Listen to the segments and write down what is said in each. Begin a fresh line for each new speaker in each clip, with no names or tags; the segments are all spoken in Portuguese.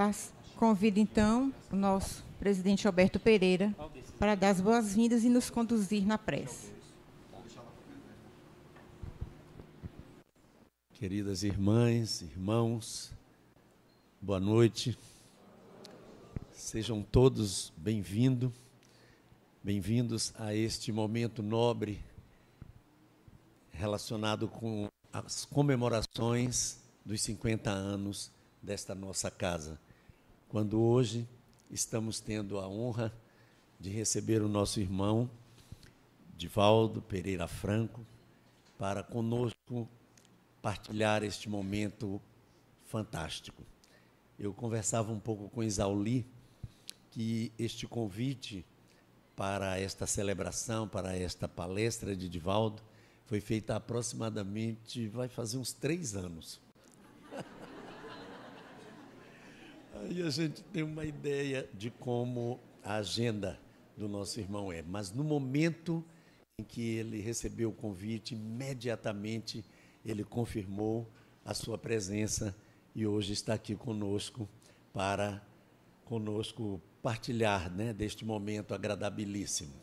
Passo, convido então o nosso presidente Alberto Pereira para dar as boas-vindas e nos conduzir na prece.
Queridas irmãs, irmãos, boa noite. Sejam todos bem-vindos, bem-vindos a este momento nobre relacionado com as comemorações dos 50 anos desta nossa casa. Quando hoje estamos tendo a honra de receber o nosso irmão Divaldo Pereira Franco para conosco partilhar este momento fantástico. Eu conversava um pouco com Isauli que este convite para esta celebração, para esta palestra de Divaldo, foi feita aproximadamente, vai fazer uns três anos. Aí a gente tem uma ideia de como a agenda do nosso irmão é. Mas no momento em que ele recebeu o convite, imediatamente ele confirmou a sua presença e hoje está aqui conosco para conosco partilhar né, deste momento agradabilíssimo.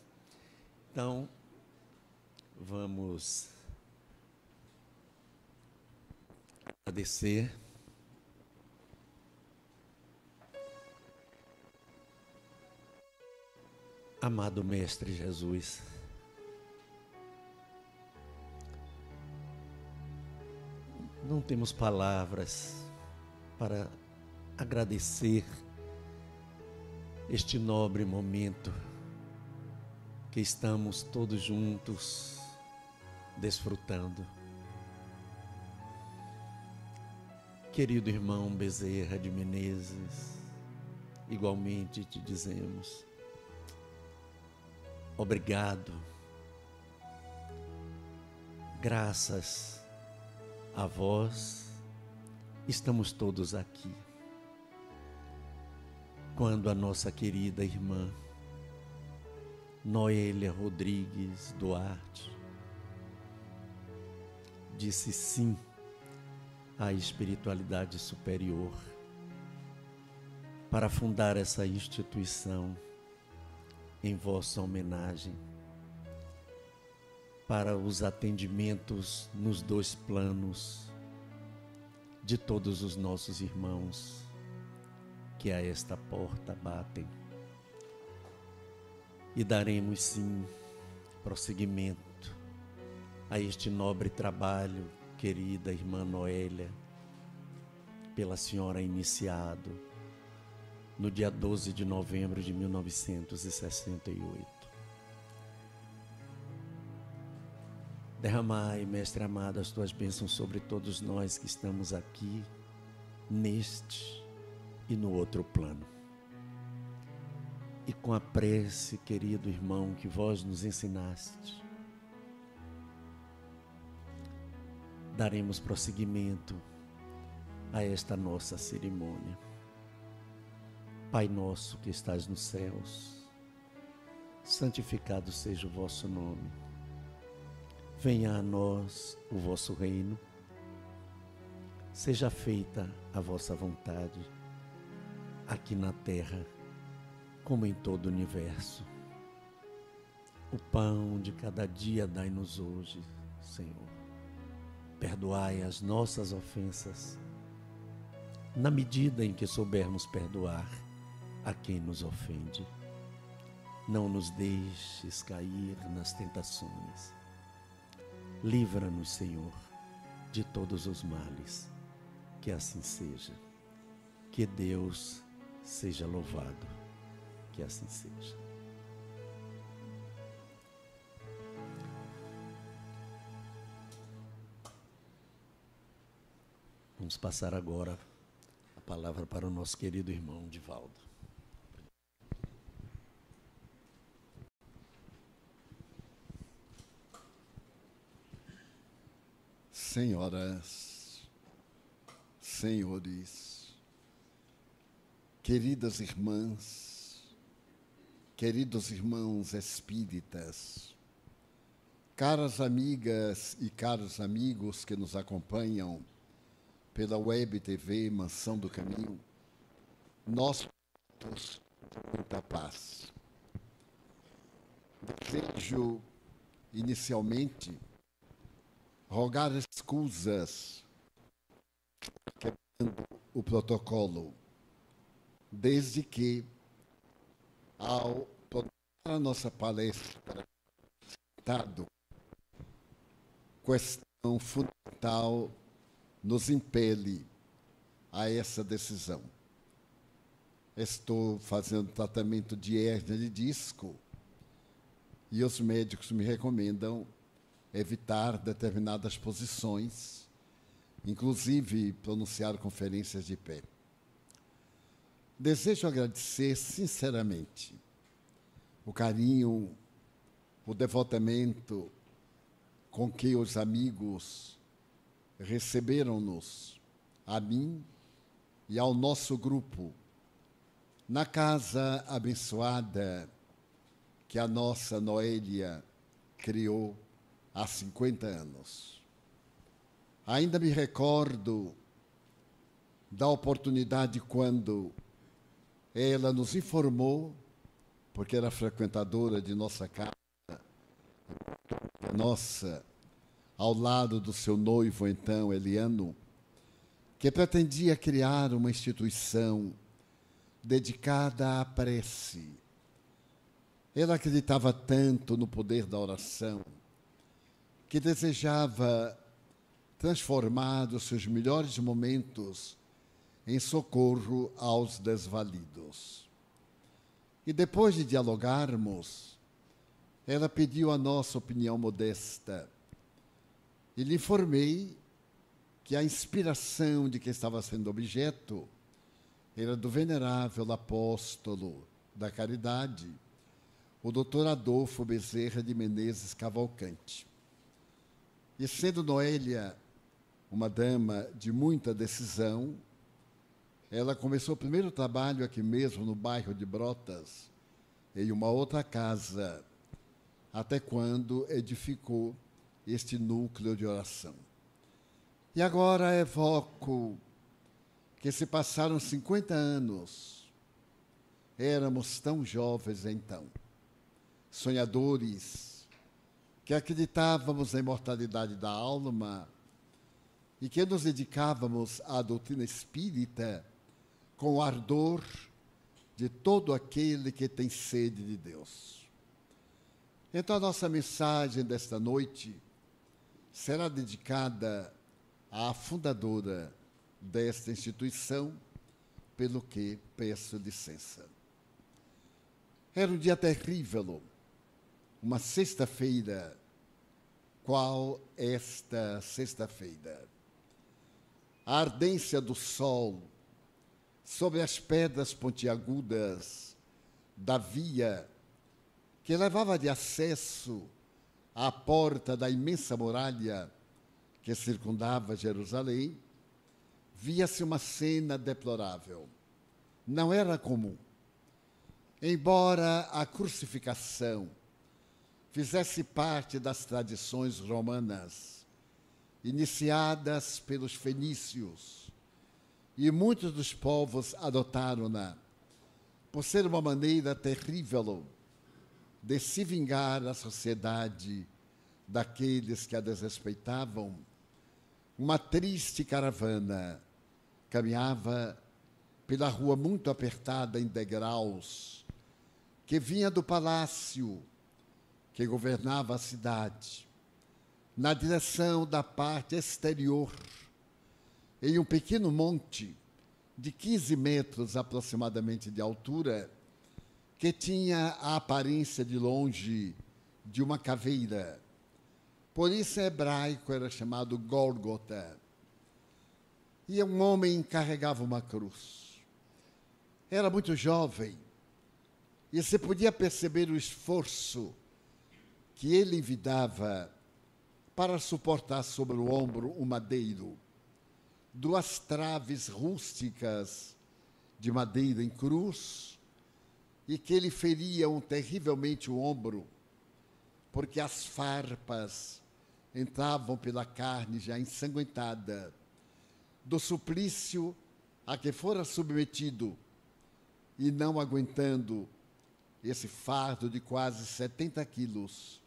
Então, vamos agradecer. Amado Mestre Jesus, não temos palavras para agradecer este nobre momento que estamos todos juntos desfrutando. Querido irmão Bezerra de Menezes, igualmente te dizemos, Obrigado. Graças a vós, estamos todos aqui. Quando a nossa querida irmã Noélia Rodrigues Duarte disse sim à espiritualidade superior para fundar essa instituição em vossa homenagem para os atendimentos nos dois planos de todos os nossos irmãos que a esta porta batem. E daremos sim prosseguimento a este nobre trabalho, querida irmã Noélia, pela senhora iniciado no dia 12 de novembro de 1968. Derramai, Mestre amado, as tuas bênçãos sobre todos nós que estamos aqui, neste e no outro plano. E com a prece, querido irmão, que vós nos ensinaste, daremos prosseguimento a esta nossa cerimônia. Pai nosso que estás nos céus, santificado seja o vosso nome. Venha a nós o vosso reino. Seja feita a vossa vontade, aqui na terra, como em todo o universo. O pão de cada dia dai-nos hoje, Senhor. Perdoai as nossas ofensas, na medida em que soubermos perdoar a quem nos ofende. Não nos deixes cair nas tentações. Livra-nos, Senhor, de todos os males. Que assim seja. Que Deus seja louvado. Que assim seja. Vamos passar agora a palavra para o nosso querido irmão Divaldo.
Senhoras, senhores, queridas irmãs, queridos irmãos espíritas, caras amigas e caros amigos que nos acompanham pela web TV Mansão do Caminho, nós todos muita paz. Desejo, inicialmente, rogar escusas quebrando o protocolo, desde que, ao a nossa palestra, citado, questão fundamental nos impele a essa decisão. Estou fazendo tratamento de hérnia de disco e os médicos me recomendam evitar determinadas posições, inclusive pronunciar conferências de pé. Desejo agradecer sinceramente o carinho, o devotamento com que os amigos receberam-nos, a mim e ao nosso grupo, na casa abençoada que a nossa Noélia criou há 50 anos. Ainda me recordo da oportunidade quando ela nos informou porque era frequentadora de nossa casa, nossa, ao lado do seu noivo, então, Eliano, que pretendia criar uma instituição dedicada à prece. Ela acreditava tanto no poder da oração que desejava transformar os seus melhores momentos em socorro aos desvalidos. E depois de dialogarmos, ela pediu a nossa opinião modesta. E lhe informei que a inspiração de que estava sendo objeto era do venerável apóstolo da caridade, o doutor Adolfo Bezerra de Menezes Cavalcante. E sendo Noélia uma dama de muita decisão, ela começou o primeiro trabalho aqui mesmo, no bairro de Brotas, em uma outra casa, até quando edificou este núcleo de oração. E agora evoco que se passaram 50 anos, éramos tão jovens então, sonhadores, que acreditávamos na imortalidade da alma e que nos dedicávamos à doutrina espírita com o ardor de todo aquele que tem sede de Deus. Então, a nossa mensagem desta noite será dedicada à fundadora desta instituição, pelo que peço licença. Era um dia terrível, uma sexta-feira. Qual esta sexta-feira? A ardência do sol sobre as pedras pontiagudas da via que levava de acesso à porta da imensa muralha que circundava Jerusalém, via-se uma cena deplorável. Não era comum. Embora a crucificação fizesse parte das tradições romanas, iniciadas pelos fenícios, e muitos dos povos adotaram-na por ser uma maneira terrível de se vingar a sociedade daqueles que a desrespeitavam. Uma triste caravana caminhava pela rua muito apertada em degraus, que vinha do palácio que governava a cidade, na direção da parte exterior em um pequeno monte de 15 metros aproximadamente de altura, que tinha a aparência de longe de uma caveira. Por isso, em hebraico, era chamado Gólgota. E um homem carregava uma cruz. Era muito jovem. E você podia perceber o esforço que ele envidava para suportar sobre o ombro o madeiro. Duas traves rústicas de madeira em cruz e que lhe feriam terrivelmente o ombro, porque as farpas entravam pela carne já ensanguentada, do suplício a que fora submetido e não aguentando esse fardo de quase 70 quilos,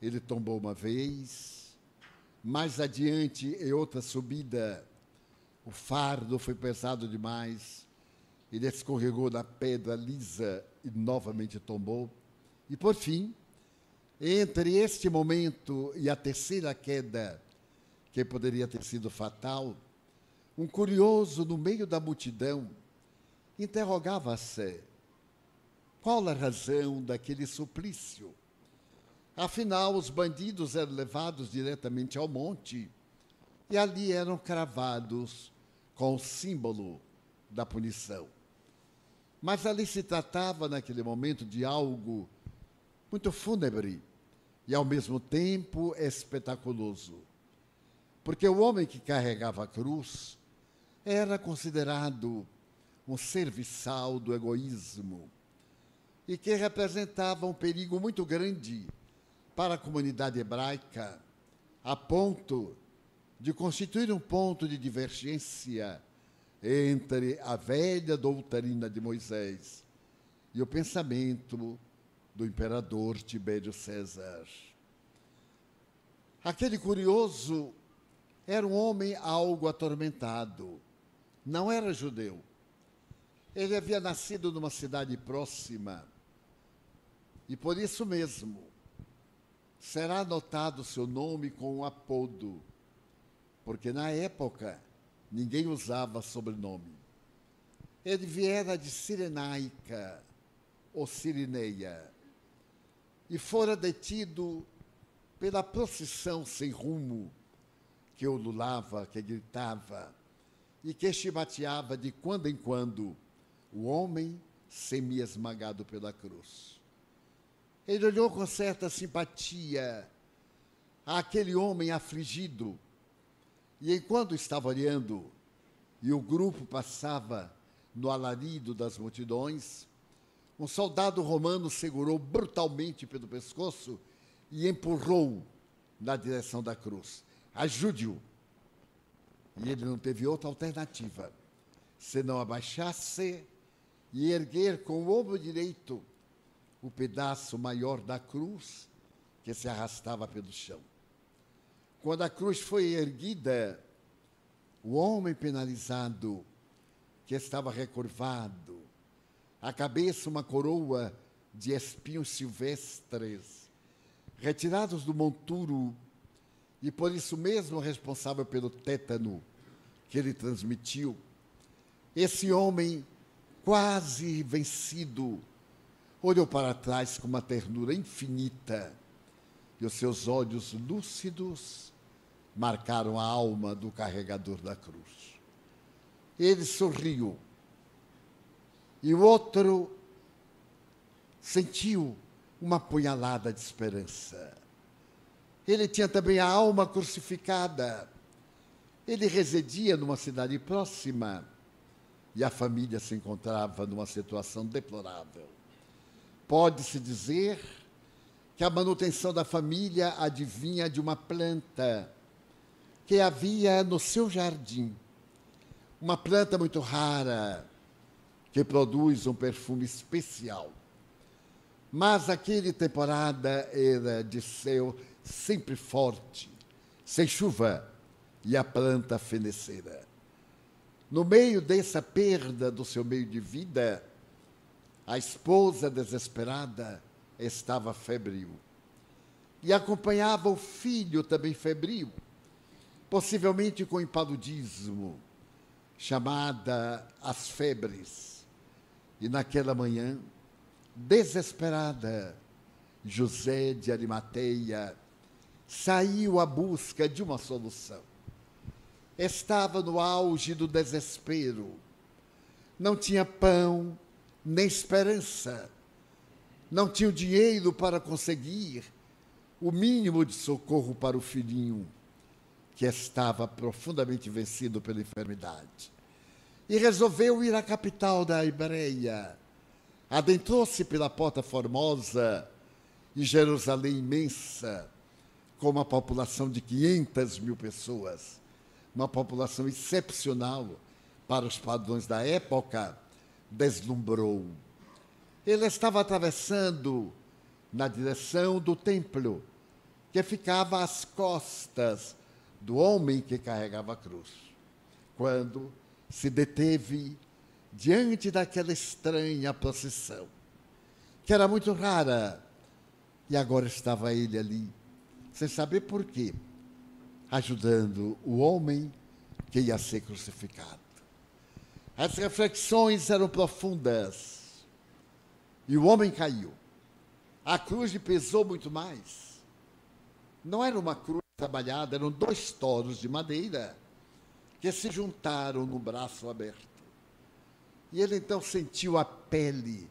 ele tombou uma vez, mais adiante, em outra subida, o fardo foi pesado demais, ele escorregou na pedra lisa e novamente tombou. E por fim, entre este momento e a terceira queda, que poderia ter sido fatal, um curioso no meio da multidão interrogava-se qual a razão daquele suplício. Afinal, os bandidos eram levados diretamente ao monte e ali eram cravados com o símbolo da punição. Mas ali se tratava, naquele momento, de algo muito fúnebre e, ao mesmo tempo, espetaculoso. Porque o homem que carregava a cruz era considerado um serviçal do egoísmo e que representava um perigo muito grande para a comunidade hebraica, a ponto de constituir um ponto de divergência entre a velha doutrina de Moisés e o pensamento do imperador Tibério César. Aquele curioso era um homem algo atormentado. Não era judeu. Ele havia nascido numa cidade próxima e por isso mesmo, será anotado seu nome com um apodo, porque na época ninguém usava sobrenome. Ele viera de Sirenaica, ou Sirineia, e fora detido pela procissão sem rumo que ululava, que gritava e que chibateava de quando em quando o homem semi-esmagado pela cruz. Ele olhou com certa simpatia aquele homem afligido. E enquanto estava olhando, e o grupo passava no alarido das multidões, um soldado romano segurou brutalmente pelo pescoço e empurrou na direção da cruz. Ajude-o. E ele não teve outra alternativa senão abaixar-se e erguer com o ombro direito o pedaço maior da cruz que se arrastava pelo chão. Quando a cruz foi erguida, o homem penalizado, que estava recurvado, a cabeça uma coroa de espinhos silvestres, retirados do monturo, e por isso mesmo responsável pelo tétano que ele transmitiu. Esse homem, quase vencido, olhou para trás com uma ternura infinita e os seus olhos lúcidos marcaram a alma do carregador da cruz. Ele sorriu e o outro sentiu uma punhalada de esperança. Ele tinha também a alma crucificada. Ele residia numa cidade próxima e a família se encontrava numa situação deplorável. Pode-se dizer que a manutenção da família adivinha de uma planta que havia no seu jardim. Uma planta muito rara, que produz um perfume especial. Mas aquele temporada era de céu sempre forte, sem chuva, e a planta fenecera. No meio dessa perda do seu meio de vida, a esposa desesperada estava febril. E acompanhava o filho também febril, possivelmente com impaludismo, chamada as febres. E naquela manhã, desesperada, José de Arimateia saiu à busca de uma solução. Estava no auge do desespero. Não tinha pão, nem esperança. Não tinham dinheiro para conseguir o mínimo de socorro para o filhinho, que estava profundamente vencido pela enfermidade. E resolveu ir à capital da Ibreia. Adentrou-se pela Porta Formosa e Jerusalém imensa, com uma população de 500 mil pessoas. uma população excepcional para os padrões da época, deslumbrou. Ele estava atravessando na direção do templo, que ficava às costas do homem que carregava a cruz, quando se deteve diante daquela estranha procissão, que era muito rara, e agora estava ele ali, sem saber por quê, ajudando o homem que ia ser crucificado. As reflexões eram profundas, e o homem caiu. A cruz lhe pesou muito mais. Não era uma cruz trabalhada, eram dois toros de madeira que se juntaram no braço aberto. E ele então sentiu a pele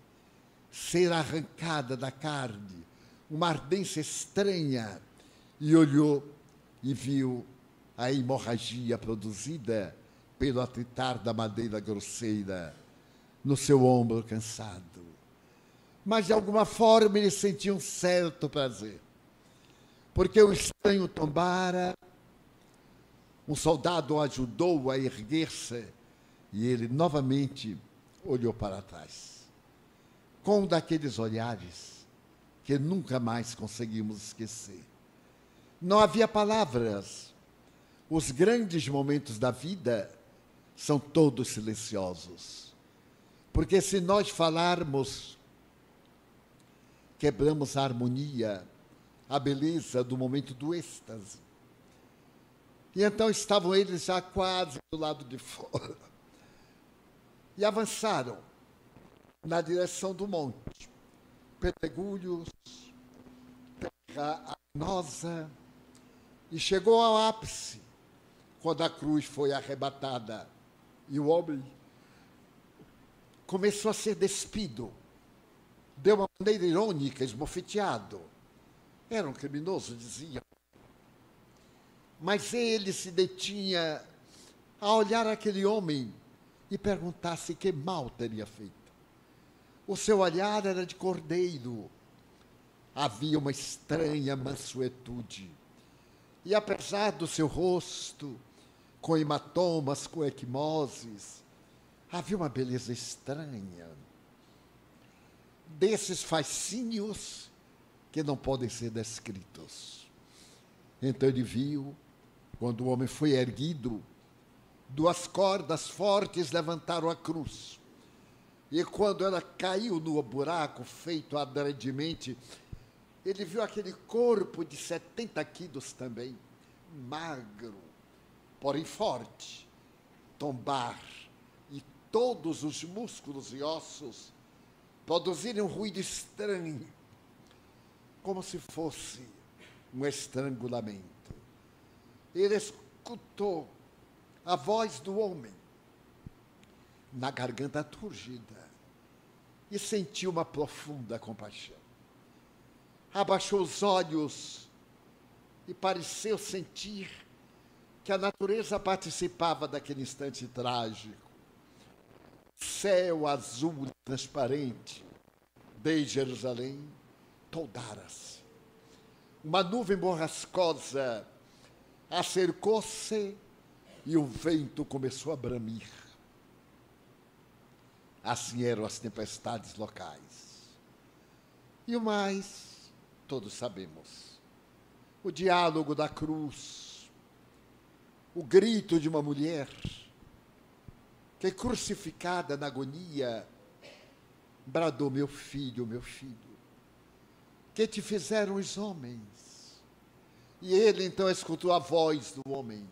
ser arrancada da carne, uma ardência estranha, e olhou e viu a hemorragia produzida pelo atritar da madeira grosseira no seu ombro cansado. Mas de alguma forma ele sentia um certo prazer, porque o estranho tombara, um soldado o ajudou a erguer-se e ele novamente olhou para trás, com um daqueles olhares que nunca mais conseguimos esquecer. Não havia palavras. Os grandes momentos da vida são todos silenciosos. Porque se nós falarmos, quebramos a harmonia, a beleza do momento do êxtase. E então estavam eles já quase do lado de fora e avançaram na direção do monte. Pedregulhos, terra arenosa, e chegou ao ápice quando a cruz foi arrebatada e o homem começou a ser despido de uma maneira irônica, esbofeteado. Era um criminoso, diziam. Mas ele se detinha a olhar aquele homem e perguntasse que mal teria feito. O seu olhar era de cordeiro. Havia uma estranha mansuetude. E apesar do seu rosto, com hematomas, com equimoses, havia uma beleza estranha. Desses fascínios que não podem ser descritos. Então ele viu, quando o homem foi erguido, duas cordas fortes levantaram a cruz. E quando ela caiu no buraco feito adredemente, ele viu aquele corpo de 70 quilos também, magro, porém forte, tombar, e todos os músculos e ossos produzirem um ruído estranho, como se fosse um estrangulamento. Ele escutou a voz do homem na garganta turgida e sentiu uma profunda compaixão. Abaixou os olhos e pareceu sentir que a natureza participava daquele instante trágico. Céu azul transparente de Jerusalém toldara-se. Uma nuvem borrascosa acercou-se e o vento começou a bramir. Assim eram as tempestades locais. E o mais, todos sabemos. O diálogo da cruz, o grito de uma mulher que, crucificada na agonia, bradou: Meu filho, meu filho, que te fizeram os homens? E ele então escutou a voz do homem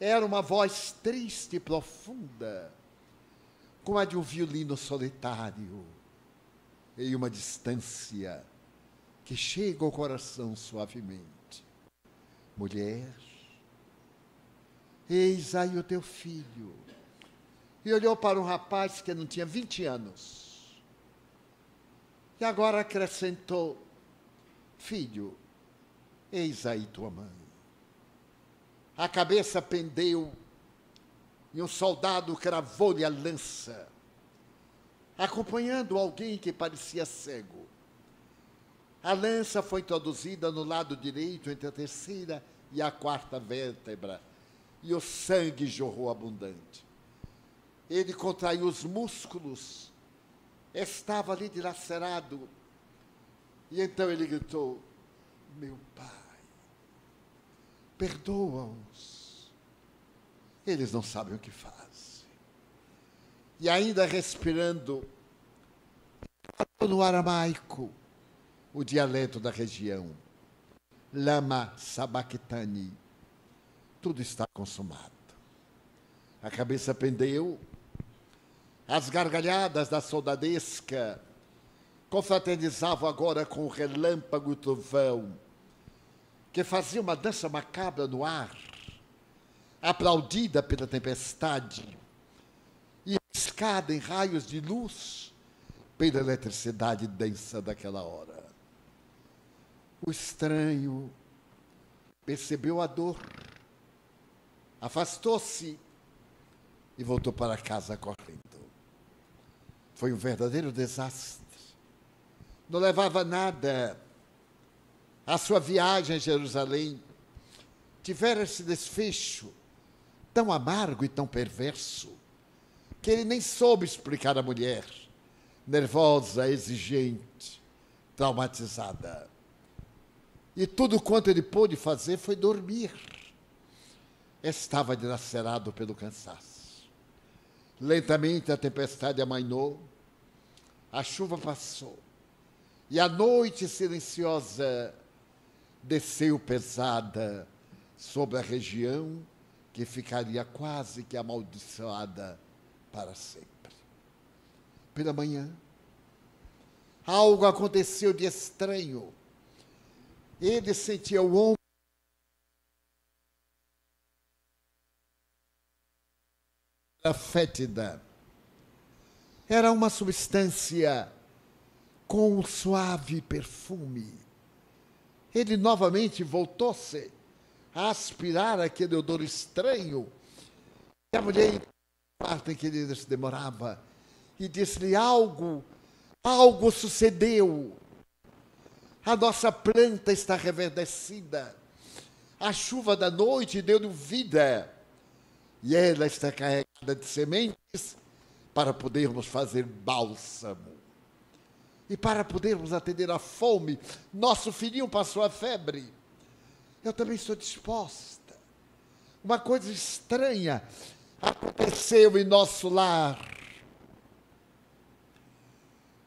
era uma voz triste e profunda, como a de um violino solitário, em uma distância que chega ao coração suavemente. Mulher, eis aí o teu filho. E olhou para um rapaz que não tinha 20 anos. E agora acrescentou: Filho, eis aí tua mãe a cabeça pendeu e um soldado cravou-lhe a lança, acompanhando alguém que parecia cego. A lança foi introduzida no lado direito entre a terceira e a quarta vértebra, e o sangue jorrou abundante. Ele contraiu os músculos, estava ali dilacerado, e então ele gritou: Meu pai, perdoa-os, eles não sabem o que fazem. E ainda respirando no aramaico, o dialeto da região. Lama sabachthani. Tudo está consumado. A cabeça pendeu, as gargalhadas da soldadesca confraternizavam agora com o relâmpago e o trovão, que fazia uma dança macabra no ar, aplaudida pela tempestade, e escada em raios de luz pela eletricidade densa daquela hora. O estranho percebeu a dor, afastou-se e voltou para casa correndo. Foi um verdadeiro desastre. Não levava nada. A sua viagem a Jerusalém tivera esse desfecho tão amargo e tão perverso que ele nem soube explicar à mulher, nervosa, exigente, traumatizada. E tudo quanto ele pôde fazer foi dormir. Estava dilacerado pelo cansaço. Lentamente a tempestade amainou, a chuva passou, e a noite silenciosa desceu pesada sobre a região que ficaria quase que amaldiçoada para sempre. Pela manhã, algo aconteceu de estranho ele sentia o ombro. Fétida. Era uma substância com um suave perfume. Ele novamente voltou-se a aspirar aquele odor estranho. E a mulher, parte em que ele se demorava, e disse-lhe: Algo, algo sucedeu. A nossa planta está reverdecida. A chuva da noite deu-lhe vida. E ela está carregada de sementes para podermos fazer bálsamo. E para podermos atender à fome, nosso filhinho passou a febre. Eu também estou disposta. Uma coisa estranha aconteceu em nosso lar.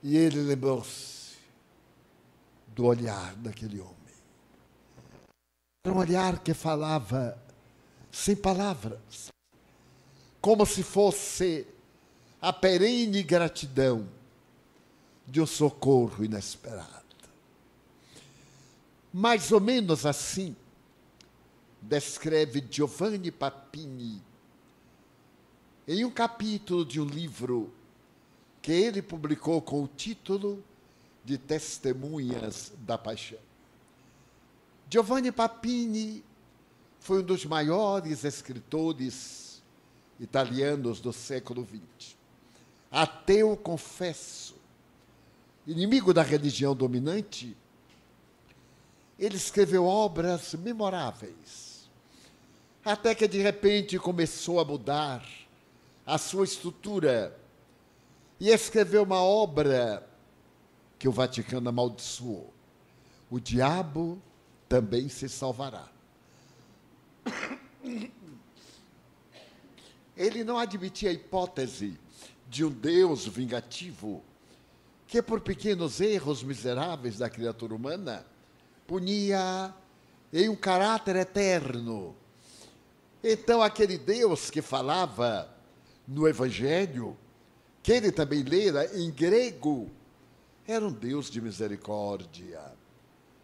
E ele lembrou-se do olhar daquele homem. Era um olhar que falava sem palavras, como se fosse a perene gratidão de um socorro inesperado. Mais ou menos assim descreve Giovanni Papini em um capítulo de um livro que ele publicou com o título de testemunhas da paixão. Giovanni Papini foi um dos maiores escritores italianos do século XX. Ateu, confesso, inimigo da religião dominante, ele escreveu obras memoráveis. Até que de repente começou a mudar a sua estrutura e escreveu uma obra que o Vaticano amaldiçoou. O diabo também se salvará. Ele não admitia a hipótese de um Deus vingativo que, por pequenos erros miseráveis da criatura humana, punia em um caráter eterno. Então, aquele Deus que falava no Evangelho, que ele também lera em grego, era um Deus de misericórdia.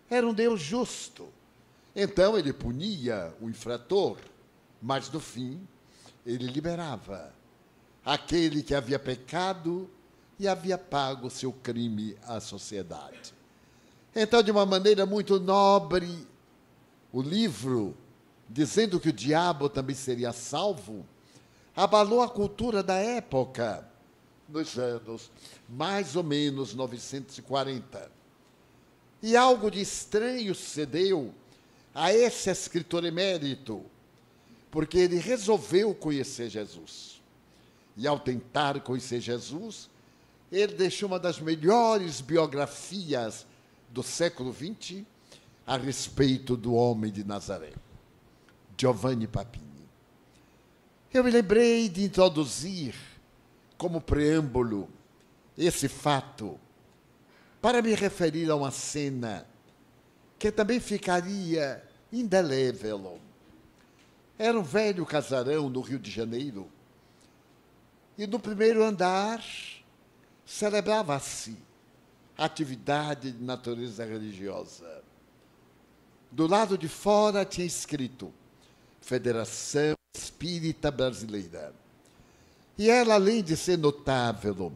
Era um Deus justo. Então ele punia o infrator, mas no fim ele liberava aquele que havia pecado e havia pago seu crime à sociedade. Então, de uma maneira muito nobre, o livro, dizendo que o diabo também seria salvo, abalou a cultura da época nos anos mais ou menos 940. E algo de estranho sucedeu a esse escritor emérito, porque ele resolveu conhecer Jesus. E ao tentar conhecer Jesus, ele deixou uma das melhores biografias do século XX a respeito do homem de Nazaré, Giovanni Papini. Eu me lembrei de introduzir como preâmbulo esse fato para me referir a uma cena que também ficaria indelével. Era um velho casarão no Rio de Janeiro e no primeiro andar celebrava-se atividade de natureza religiosa. Do lado de fora tinha escrito Federação Espírita Brasileira. E ela, além de ser notável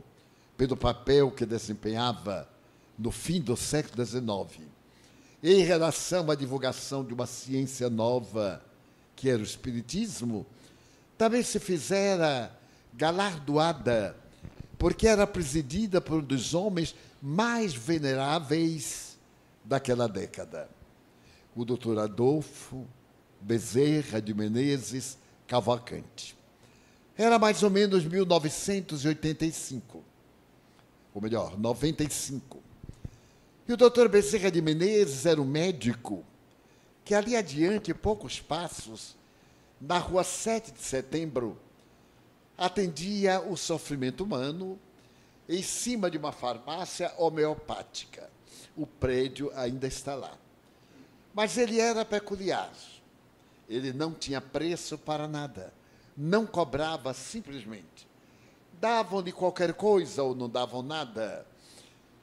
pelo papel que desempenhava no fim do século XIX, em relação à divulgação de uma ciência nova, que era o Espiritismo, também se fizera galardoada, porque era presidida por um dos homens mais veneráveis daquela década. O doutor Adolfo Bezerra de Menezes Cavalcante. Era mais ou menos 1985, ou melhor, 95. E o doutor Bezerra de Menezes era um médico que ali adiante, poucos passos, na rua 7 de setembro, atendia o sofrimento humano em cima de uma farmácia homeopática. O prédio ainda está lá. Mas ele era peculiar. Ele não tinha preço para nada. Não cobrava simplesmente. Davam-lhe qualquer coisa ou não davam nada.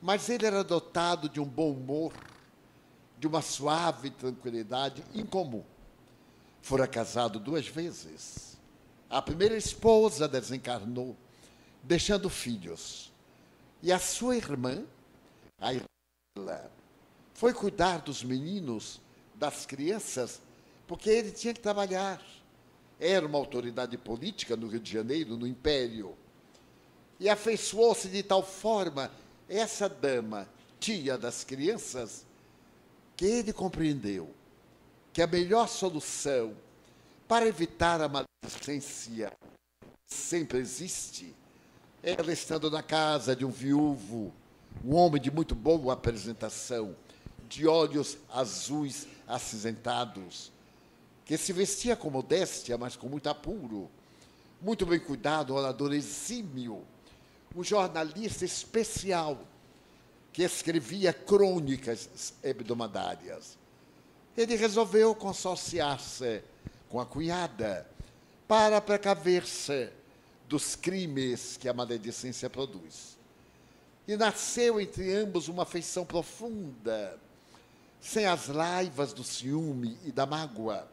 Mas ele era dotado de um bom humor, de uma suave tranquilidade incomum. Fora casado duas vezes. A primeira esposa desencarnou, deixando filhos. E a sua irmã, a irmã, foi cuidar dos meninos, das crianças, porque ele tinha que trabalhar. Era uma autoridade política no Rio de Janeiro, no Império. E afeiçoou-se de tal forma essa dama, tia das crianças, que ele compreendeu que a melhor solução para evitar a maledicência sempre existe, ela estando na casa de um viúvo, um homem de muito boa apresentação, de olhos azuis acinzentados, que se vestia com modéstia, mas com muito apuro, muito bem cuidado, orador exímio, um jornalista especial que escrevia crônicas hebdomadárias. Ele resolveu consorciar-se com a cunhada para precaver-se dos crimes que a maledicência produz. E nasceu entre ambos uma afeição profunda, sem as laivas do ciúme e da mágoa.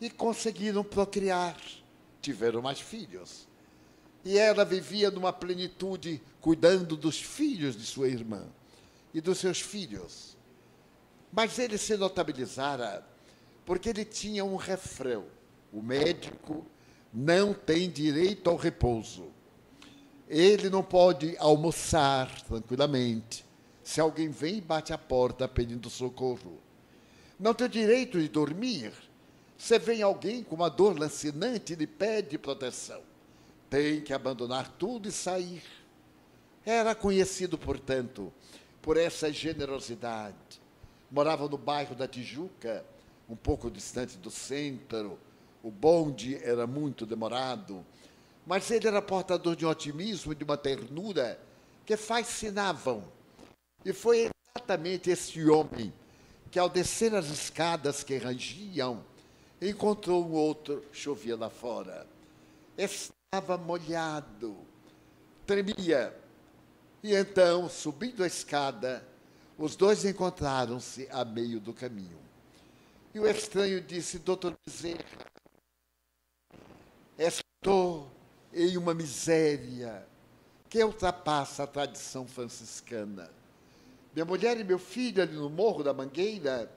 E conseguiram procriar, tiveram mais filhos. E ela vivia numa plenitude, cuidando dos filhos de sua irmã e dos seus filhos. Mas ele se notabilizara porque ele tinha um refrão: o médico não tem direito ao repouso. Ele não pode almoçar tranquilamente se alguém vem e bate a porta pedindo socorro. Não tem direito de dormir se vem alguém com uma dor lancinante e lhe pede proteção tem que abandonar tudo e sair. Era conhecido, portanto, por essa generosidade. Morava no bairro da Tijuca, um pouco distante do centro. O bonde era muito demorado, mas ele era portador de um otimismo e de uma ternura que fascinavam. E foi exatamente esse homem que, ao descer as escadas que rangiam, encontrou um outro, chovia lá fora estava molhado, tremia. E então, subindo a escada, os dois encontraram-se a meio do caminho. E o estranho disse: Doutor Bezerra, estou em uma miséria que ultrapassa a tradição franciscana. Minha mulher e meu filho, ali no Morro da Mangueira,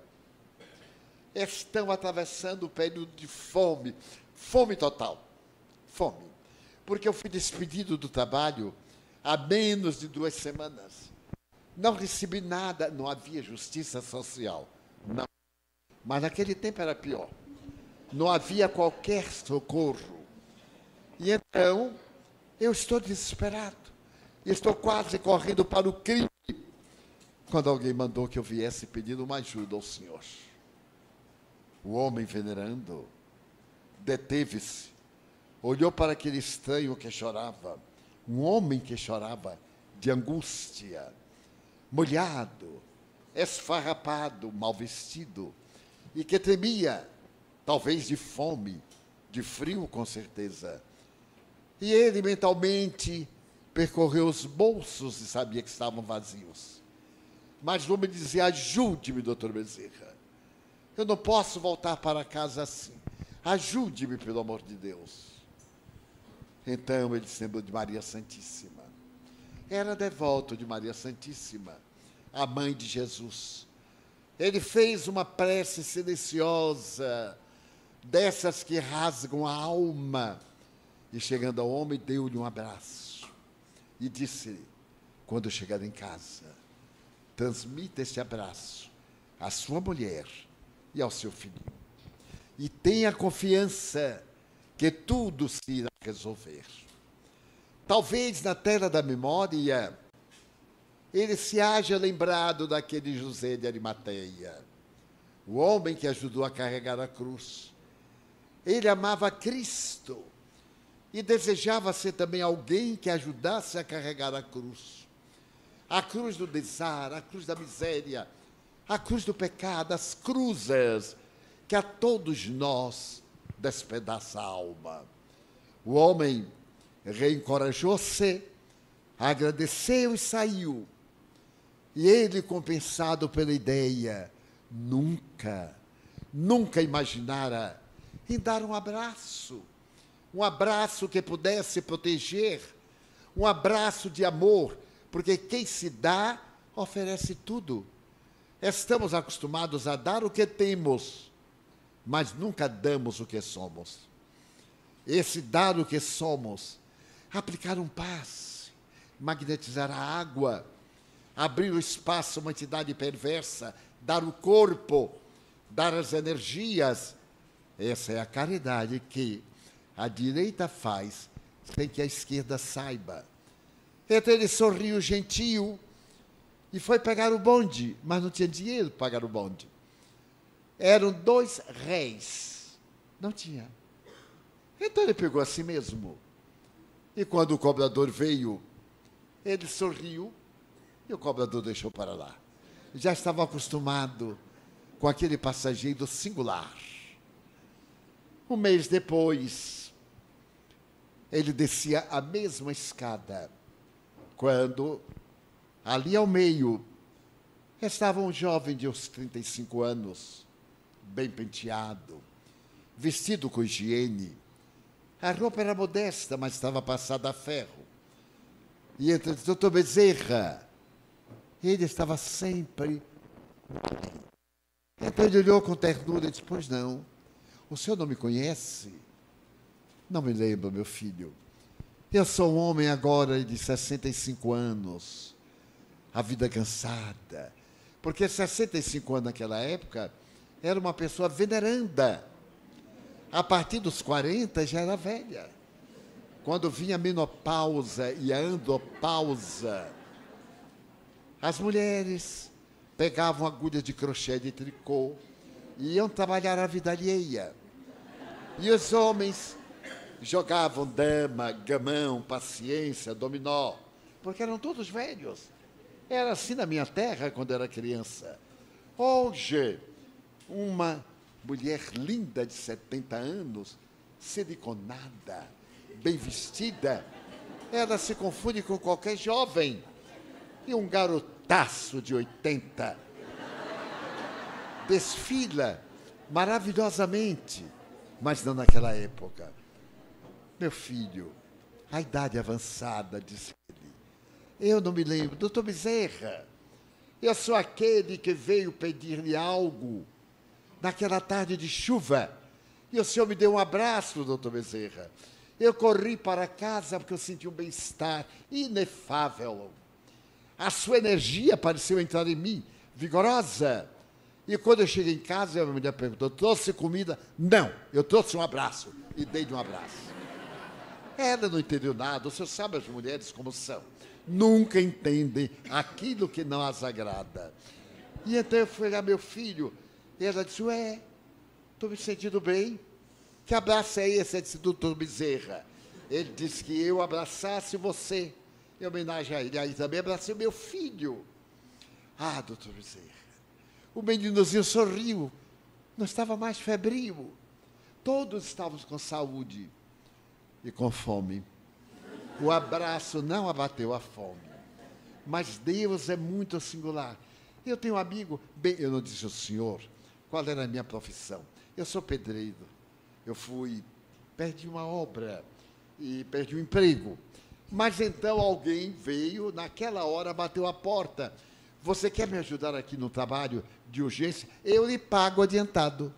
estão atravessando um período de fome, fome total. Fome porque eu fui despedido do trabalho há menos de duas semanas. Não recebi nada, não havia justiça social. Não. Mas naquele tempo era pior. não havia qualquer socorro. E então, eu estou desesperado. Estou quase correndo para o crime. Quando alguém mandou que eu viesse pedindo uma ajuda ao Senhor. O homem venerando deteve-se, olhou para aquele estranho que chorava, um homem que chorava de angústia, molhado, esfarrapado, mal vestido, e que tremia, talvez de fome, de frio com certeza. E ele mentalmente percorreu os bolsos e sabia que estavam vazios. Mas o homem dizia: Ajude-me, doutor Bezerra. Eu não posso voltar para casa assim. Ajude-me, pelo amor de Deus. Então ele se lembrou de Maria Santíssima. Era devoto de Maria Santíssima, a mãe de Jesus. Ele fez uma prece silenciosa, dessas que rasgam a alma. E chegando ao homem, deu-lhe um abraço. E disse: Quando chegar em casa, transmita esse abraço à sua mulher e ao seu filho. E tenha confiança que tudo se irá resolver. Talvez na tela da memória ele se haja lembrado daquele José de Arimateia, o homem que ajudou a carregar a cruz. Ele amava Cristo e desejava ser também alguém que ajudasse a carregar a cruz. A cruz do desar, a cruz da miséria, a cruz do pecado, as cruzes que a todos nós despedaça a alma. O homem reencorajou-se, agradeceu e saiu. E ele, compensado pela ideia, nunca, nunca imaginara em dar um abraço, um abraço que pudesse proteger, um abraço de amor, porque quem se dá oferece tudo. Estamos acostumados a dar o que temos, mas nunca damos o que somos. Esse dar o que somos, aplicar um passe, magnetizar a água, abrir o espaço a uma entidade perversa, dar o corpo, dar as energias. Essa é a caridade que a direita faz sem que a esquerda saiba. Então ele sorriu gentil e foi pegar o bonde, mas não tinha dinheiro para pagar o bonde. Eram dois réis. Não tinha. Então ele pegou a si mesmo. E quando o cobrador veio, ele sorriu e o cobrador deixou para lá. Já estava acostumado com aquele passageiro singular. Um mês depois, ele descia a mesma escada, quando, ali ao meio, estava um jovem de uns 35 anos, bem penteado, vestido com higiene. A roupa era modesta, mas estava passada a ferro. E entre doutor Bezerra, ele estava sempre. Então ele olhou com ternura e disse: Pois não, o senhor não me conhece? Não me lembro, meu filho. Eu sou um homem agora de 65 anos, a vida cansada. Porque 65 anos naquela época era uma pessoa veneranda. A partir dos 40 já era velha. Quando vinha a menopausa e a andropausa, as mulheres pegavam agulhas de crochê de tricô e iam trabalhar a vida alheia. E os homens jogavam dama, gamão, paciência, dominó, porque eram todos velhos. Era assim na minha terra quando era criança. Hoje, uma mulher linda de 70 anos, siliconada, bem vestida, ela se confunde com qualquer jovem. E um garoto taço de 80. Desfila maravilhosamente, mas não naquela época. Meu filho, a idade avançada, disse ele. Eu não me lembro, doutor Bezerra. Eu sou aquele que veio pedir-lhe algo naquela tarde de chuva. E o senhor me deu um abraço, doutor Bezerra. Eu corri para casa porque eu senti um bem-estar inefável. A sua energia pareceu entrar em mim, vigorosa. E quando eu cheguei em casa, a minha mulher perguntou: trouxe comida? Não, eu trouxe um abraço. E dei um abraço. Ela não entendeu nada. O senhor sabe as mulheres como são. Nunca entendem aquilo que não as agrada. E então eu fui olhar meu filho. E ela disse: Ué, estou me sentindo bem. Que abraço é esse? disse, doutor Bezerra. Ele disse que eu abraçasse você, em homenagem a ele. Aí também abracei o meu filho. Ah, doutor Bezerra. O meninozinho sorriu. Não estava mais febril. Todos estávamos com saúde e com fome. O abraço não abateu a fome. Mas Deus é muito singular. Eu tenho um amigo, bem, eu não disse ao senhor qual era a minha profissão. Eu sou pedreiro. Eu fui, perdi uma obra e perdi um emprego. Mas então alguém veio, naquela hora, bateu a porta. Você quer me ajudar aqui no trabalho de urgência? Eu lhe pago adiantado.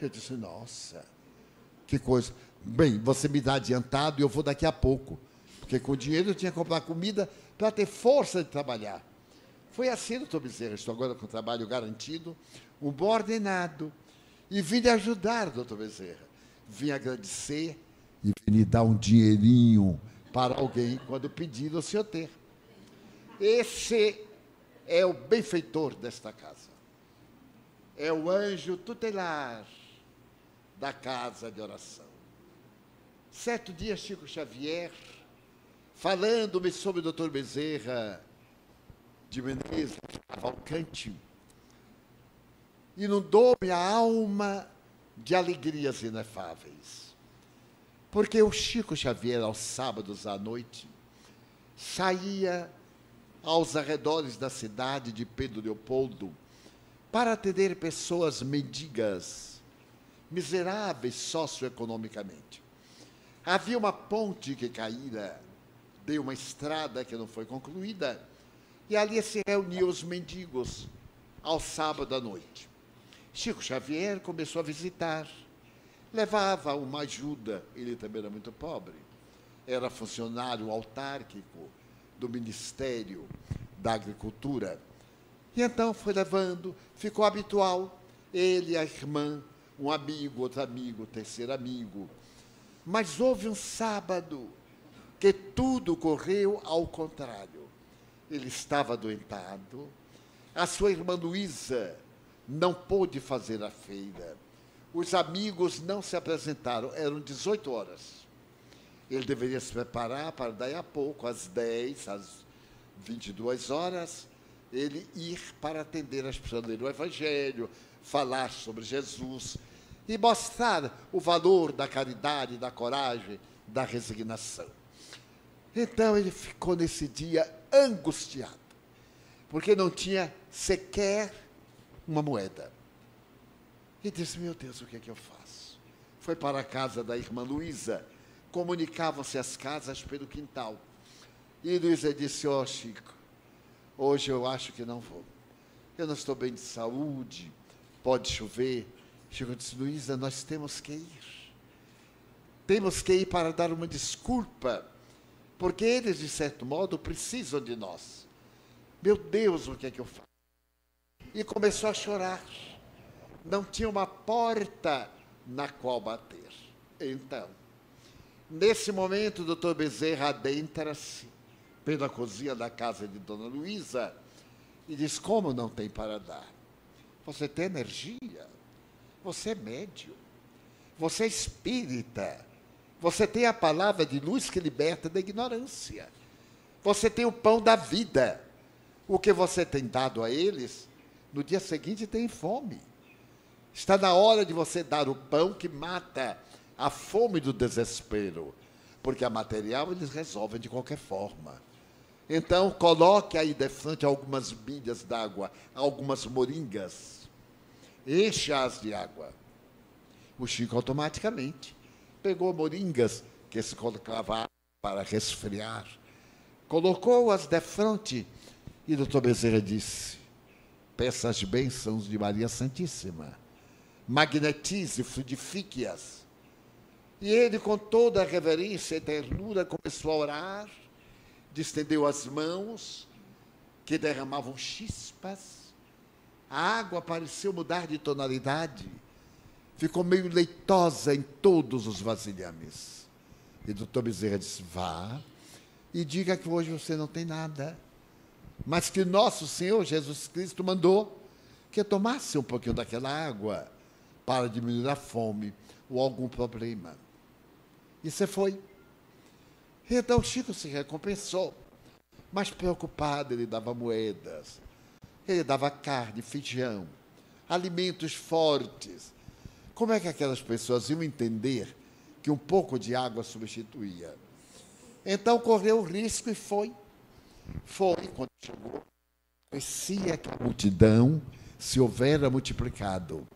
Eu disse, nossa, que coisa. Bem, você me dá adiantado e eu vou daqui a pouco. Porque com o dinheiro eu tinha que comprar comida para ter força de trabalhar. Foi assim, doutor Bezerra. Estou agora com trabalho garantido, um bom ordenado. E vim lhe ajudar, doutor Bezerra. Vim agradecer e vim lhe dar um dinheirinho para alguém quando pedir o senhor ter. Esse é o benfeitor desta casa. É o anjo tutelar da casa de oração. Certo dia, Chico Xavier, falando-me sobre o doutor Bezerra de Menezes Cavalcante, inundou-me a alma de alegrias inefáveis. Porque o Chico Xavier, aos sábados à noite, saía aos arredores da cidade de Pedro Leopoldo para atender pessoas mendigas, miseráveis socioeconomicamente. Havia uma ponte que caíra, deu uma estrada que não foi concluída, e ali se reuniam os mendigos ao sábado à noite. Chico Xavier começou a visitar, levava uma ajuda, ele também era muito pobre, era funcionário autárquico do Ministério da Agricultura. E então foi levando, ficou habitual, ele, a irmã, um amigo, outro amigo, terceiro amigo, mas houve um sábado que tudo correu ao contrário. Ele estava adoentado, a sua irmã Luísa não pôde fazer a feira, os amigos não se apresentaram, eram 18 horas. Ele deveria se preparar para daí a pouco, às 10, às 22 horas, ele ir para atender as pessoas, ler o Evangelho, falar sobre Jesus e mostrar o valor da caridade, da coragem, da resignação. Então ele ficou nesse dia angustiado, porque não tinha sequer uma moeda. E disse: Meu Deus, o que é que eu faço? Foi para a casa da irmã Luísa, comunicavam-se as casas pelo quintal. E Luísa disse: Ó oh, Chico, hoje eu acho que não vou. Eu não estou bem de saúde, pode chover, Chico disse, Luísa, nós temos que ir. Temos que ir para dar uma desculpa, porque eles, de certo modo, precisam de nós. Meu Deus, o que é que eu faço? E começou a chorar. Não tinha uma porta na qual bater. Então, nesse momento, o doutor Bezerra adentra-se pela cozinha da casa de Dona Luísa e diz: Como não tem para dar? Você tem energia? Você é médio. Você é espírita. Você tem a palavra de luz que liberta da ignorância. Você tem o pão da vida. O que você tem dado a eles, no dia seguinte tem fome. Está na hora de você dar o pão que mata a fome do desespero. Porque a material eles resolvem de qualquer forma. Então, coloque aí de frente algumas milhas d'água, algumas moringas enche-as de água. O Chico automaticamente pegou moringas que se colocava para resfriar, colocou-as de frente e o doutor Bezerra disse: Peça as bênçãos de Maria Santíssima, magnetize, fluidifique-as. E ele, com toda a reverência e ternura, começou a orar, distendeu as mãos, que derramavam chispas, A água pareceu mudar de tonalidade. Ficou meio leitosa em todos os vasilhames. E o doutor Bezerra disse: vá e diga que hoje você não tem nada. Mas que nosso Senhor Jesus Cristo mandou que tomasse um pouquinho daquela água para diminuir a fome ou algum problema. E você foi. Então Chico se recompensou. Mas preocupado, ele dava moedas, ele dava carne, feijão, alimentos fortes. Como é que aquelas pessoas iam entender que um pouco de água substituía? Então correu o risco e foi. Foi, quando chegou, parecia que a multidão se houvera multiplicado.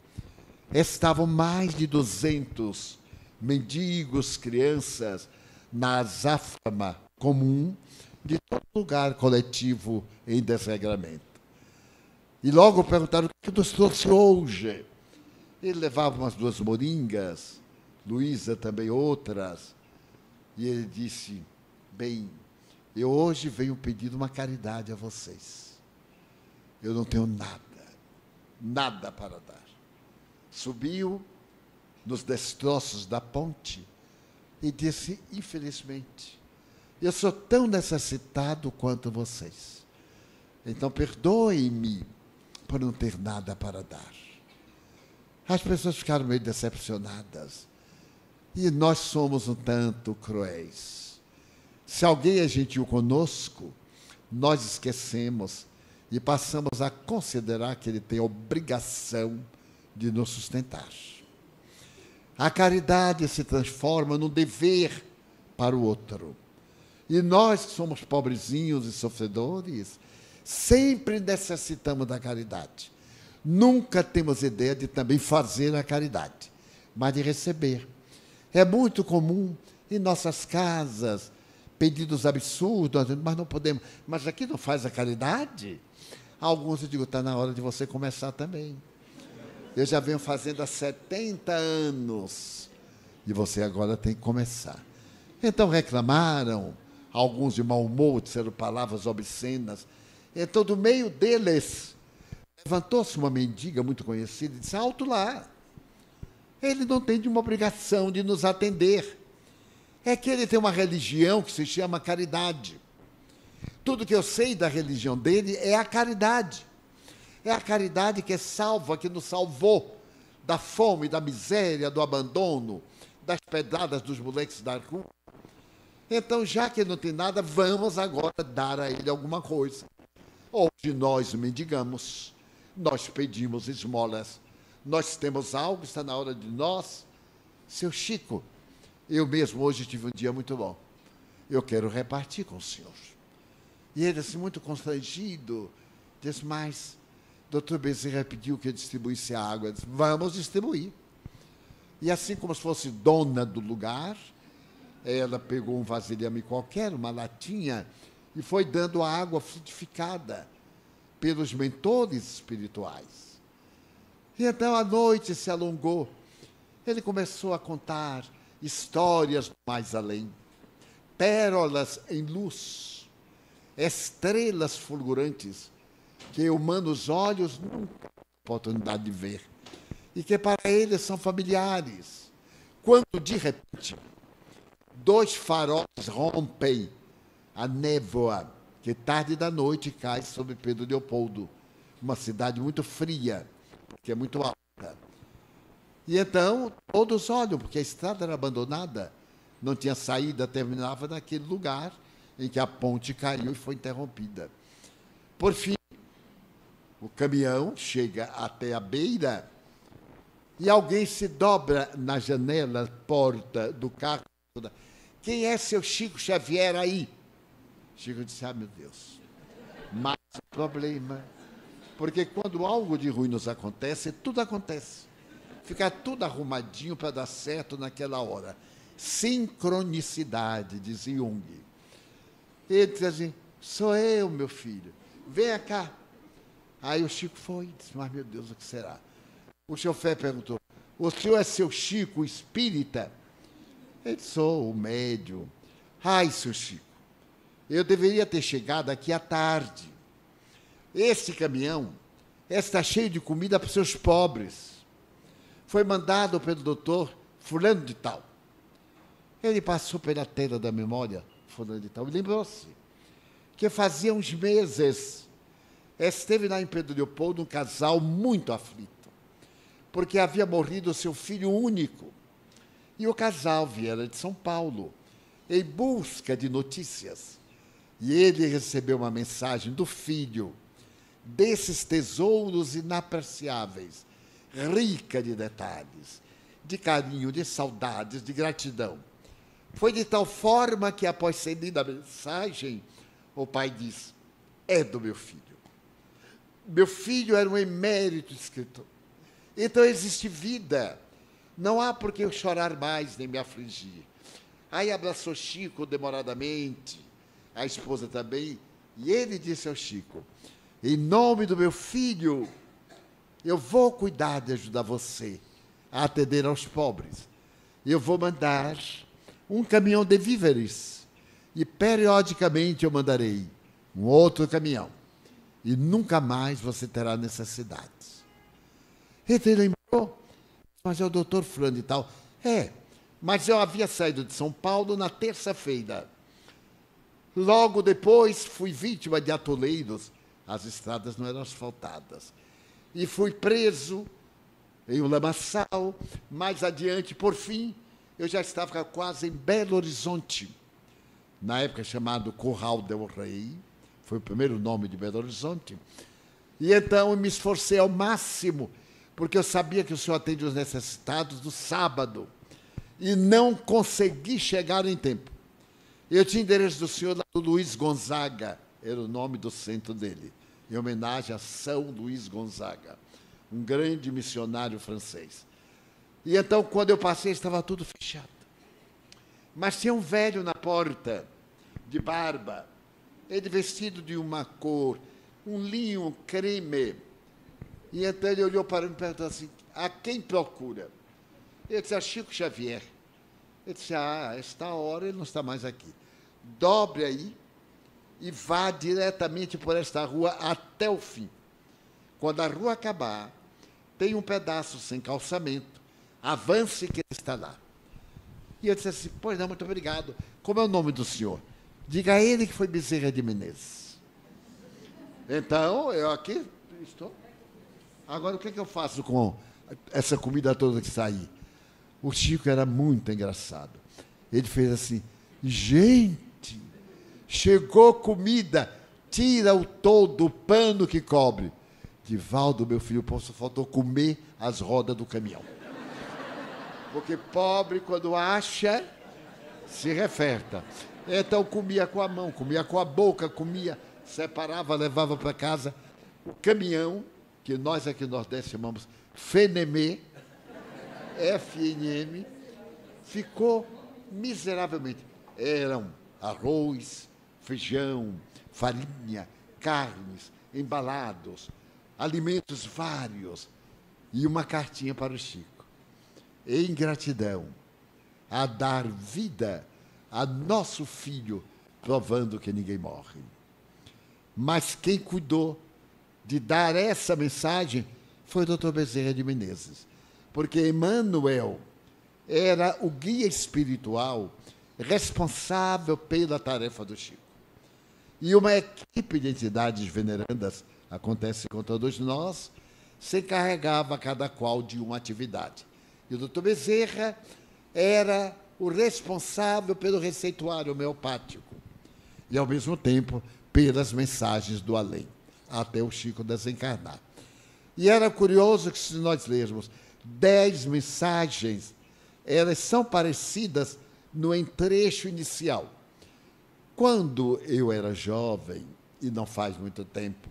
Estavam mais de 200 mendigos, crianças, na azáfama comum de todo lugar coletivo em desregramento. E logo perguntaram o que nos trouxe hoje. Ele levava umas duas moringas, Luísa também outras, e ele disse: Bem, eu hoje venho pedir uma caridade a vocês. Eu não tenho nada, nada para dar. Subiu nos destroços da ponte e disse: Infelizmente, eu sou tão necessitado quanto vocês. Então perdoem-me por não ter nada para dar. As pessoas ficaram meio decepcionadas. E nós somos um tanto cruéis. Se alguém é gentil conosco, nós esquecemos e passamos a considerar que ele tem obrigação de nos sustentar. A caridade se transforma num dever para o outro. E nós que somos pobrezinhos e sofredores, sempre necessitamos da caridade. Nunca temos ideia de também fazer a caridade, mas de receber. É muito comum em nossas casas, pedidos absurdos, mas não podemos. Mas aqui não faz a caridade? Alguns eu digo, está na hora de você começar também. Eu já venho fazendo há 70 anos. E você agora tem que começar. Então reclamaram, alguns de mau humor, disseram palavras obscenas. Então, do meio deles, levantou-se uma mendiga muito conhecida e disse: Alto lá. Ele não tem de uma obrigação de nos atender é que ele tem uma religião que se chama caridade. Tudo que eu sei da religião dele é a caridade. É a caridade que salva, que nos salvou da fome, da miséria, do abandono, das pedradas dos moleques da rua. Então, já que ele não tem nada, vamos agora dar a ele alguma coisa. Hoje nós mendigamos, nós pedimos esmolas, nós temos algo, está na hora de nós. Seu Chico, eu mesmo hoje tive um dia muito bom. Eu quero repartir com o senhor. E ele, assim, muito constrangido, disse, mas, doutor Bezerra pediu que eu distribuísse a água. Eu disse, vamos distribuir. E assim como se fosse dona do lugar, ela pegou um vasilhame qualquer, uma latinha, e foi dando a água frutificada pelos mentores espirituais. E então a noite se alongou. Ele começou a contar histórias mais além, pérolas em luz, estrelas fulgurantes que humanos olhos nunca têm oportunidade de ver e que para eles são familiares. Quando de repente dois faróis rompem a névoa que tarde da noite cai sobre Pedro Leopoldo, uma cidade muito fria, que é muito alta. E então todos olham, porque a estrada era abandonada, não tinha saída, terminava naquele lugar em que a ponte caiu e foi interrompida. Por fim, o caminhão chega até a beira e alguém se dobra na janela, porta do carro. Quem é seu Chico Xavier aí? Chico disse: Ah, meu Deus, mais problema. Porque quando algo de ruim nos acontece, tudo acontece ficar tudo arrumadinho para dar certo naquela hora. Sincronicidade, diz Jung. Ele diz assim: sou eu, meu filho, venha cá. Aí o Chico foi e disse: Mas meu Deus, o que será? O chofer perguntou: O senhor é seu Chico espírita? Ele disse: Sou o médium. Ai, seu Chico, eu deveria ter chegado aqui à tarde. Esse caminhão está cheio de comida para os seus pobres. Foi mandado pelo doutor fulano de tal. Ele passou pela tela da memória, fulano de tal, e lembrou-se que fazia uns meses esteve lá em Pedro Leopoldo um casal muito aflito, porque havia morrido seu filho único. E o casal viera de São Paulo em busca de notícias. E ele recebeu uma mensagem do filho, desses tesouros inapreciáveis, rica de detalhes, de carinho, de saudades, de gratidão. Foi de tal forma que, após ser lida a mensagem, o pai diz: É do meu filho. Meu filho era um emérito escritor. Então existe vida. Não há por que eu chorar mais nem me afligir. Aí abraçou Chico demoradamente, a esposa também, e ele disse ao Chico: Em nome do meu filho, eu vou cuidar de ajudar você a atender aos pobres. Eu vou mandar um caminhão de víveres e periodicamente eu mandarei um outro caminhão. E nunca mais você terá necessidades. Ele lembrou, mas é o doutor Fulano e tal. É, mas eu havia saído de São Paulo na terça-feira. Logo depois fui vítima de atoleiros. As estradas não eram asfaltadas. E fui preso em um lamaçal. Mais adiante, por fim, eu já estava quase em Belo Horizonte, na época chamado Corral del Rei, foi o primeiro nome de Belo Horizonte. E então eu me esforcei ao máximo, porque eu sabia que o senhor atende os necessitados do sábado, e não consegui chegar em tempo. Eu tinha endereço do senhor do Luiz Gonzaga, era o nome do centro dele, em homenagem a São Luís Gonzaga, um grande missionário francês. E então, quando eu passei, estava tudo fechado. Mas tinha um velho na porta, de barba, ele vestido de uma cor, um linho creme. E então ele olhou para mim e perguntou assim: a quem procura? Eu disse: a Chico Xavier. Ele disse: ah, esta hora ele não está mais aqui. Dobre aí e vá diretamente por esta rua até o fim. Quando a rua acabar, tem um pedaço sem calçamento avance que está lá. E eu disse assim, pois não, muito obrigado. Como é o nome do senhor? Diga a ele que foi Bezerra de Menezes. Então, eu aqui estou. Agora, o que, é que eu faço com essa comida toda que saí? O Chico era muito engraçado. Ele fez assim, gente, chegou comida, tira o todo, o pano que cobre. Divaldo, meu filho, posso faltou comer as rodas do caminhão. Porque pobre, quando acha, se referta. Então comia com a mão, comia com a boca, comia, separava, levava para casa. O caminhão, que nós aqui no Nordeste chamamos FNM, FNM, ficou miseravelmente. Eram arroz, feijão, farinha, carnes, embalados, alimentos vários e uma cartinha para o Chico em gratidão, a dar vida a nosso filho, provando que ninguém morre. Mas quem cuidou de dar essa mensagem foi o doutor Bezerra de Menezes, porque Emmanuel era o guia espiritual responsável pela tarefa do Chico. E uma equipe de entidades venerandas, acontece com todos nós, se encarregava cada qual de uma atividade. E o doutor Bezerra era o responsável pelo receituário homeopático e, ao mesmo tempo, pelas mensagens do além, até o Chico desencarnar. E era curioso que, se nós lermos dez mensagens, elas são parecidas no entrecho inicial. Quando eu era jovem, e não faz muito tempo,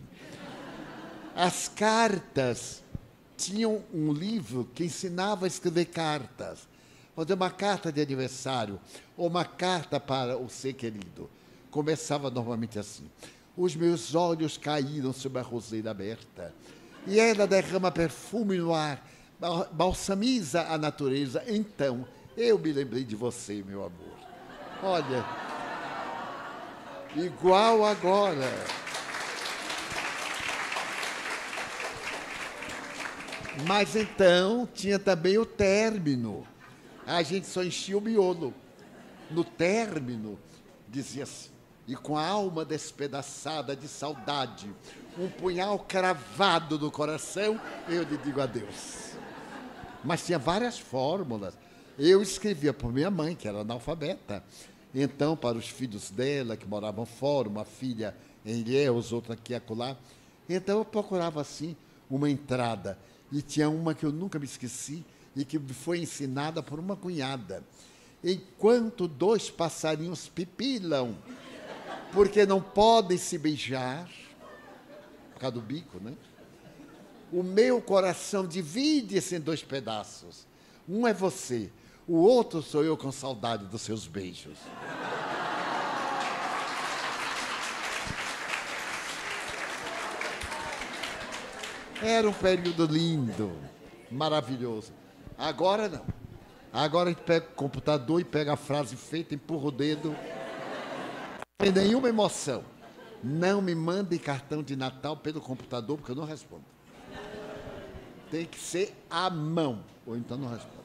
as cartas tinham um livro que ensinava a escrever cartas. Fazer uma carta de aniversário ou uma carta para o ser querido. Começava normalmente assim. Os meus olhos caíram sobre a roseira aberta. E ela derrama perfume no ar, balsamiza a natureza. Então, eu me lembrei de você, meu amor. Olha, igual agora. Mas então tinha também o término. A gente só enchia o miolo. No término, dizia assim, e com a alma despedaçada de saudade, um punhal cravado no coração, eu lhe digo adeus. Mas tinha várias fórmulas. Eu escrevia por minha mãe, que era analfabeta. Então, para os filhos dela, que moravam fora, uma filha em Ilhéus, outra aqui e acolá. Então, eu procurava, assim, uma entrada. E tinha uma que eu nunca me esqueci e que foi ensinada por uma cunhada. Enquanto dois passarinhos pipilam, porque não podem se beijar, por causa do bico, né? O meu coração divide-se em dois pedaços. Um é você, o outro sou eu com saudade dos seus beijos. Era um período lindo, maravilhoso. Agora não. Agora a gente pega o computador e pega a frase feita, empurra o dedo. Tem nenhuma emoção. Não me mandem cartão de Natal pelo computador, porque eu não respondo. Tem que ser à mão, ou então não respondo.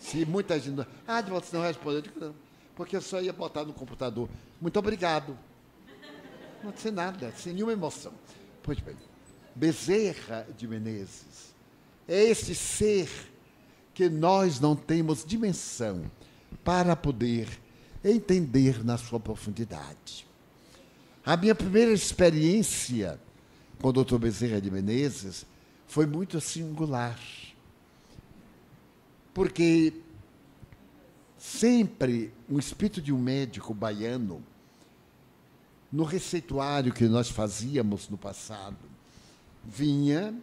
Se muita gente. Ah, você não respondeu, eu digo não. Porque eu só ia botar no computador. Muito obrigado. Não ser nada, sem nenhuma emoção. Pois bem. Bezerra de Menezes é esse ser que nós não temos dimensão para poder entender na sua profundidade. A minha primeira experiência com o Dr. Bezerra de Menezes foi muito singular. Porque sempre um espírito de um médico baiano, no receituário que nós fazíamos no passado, vinha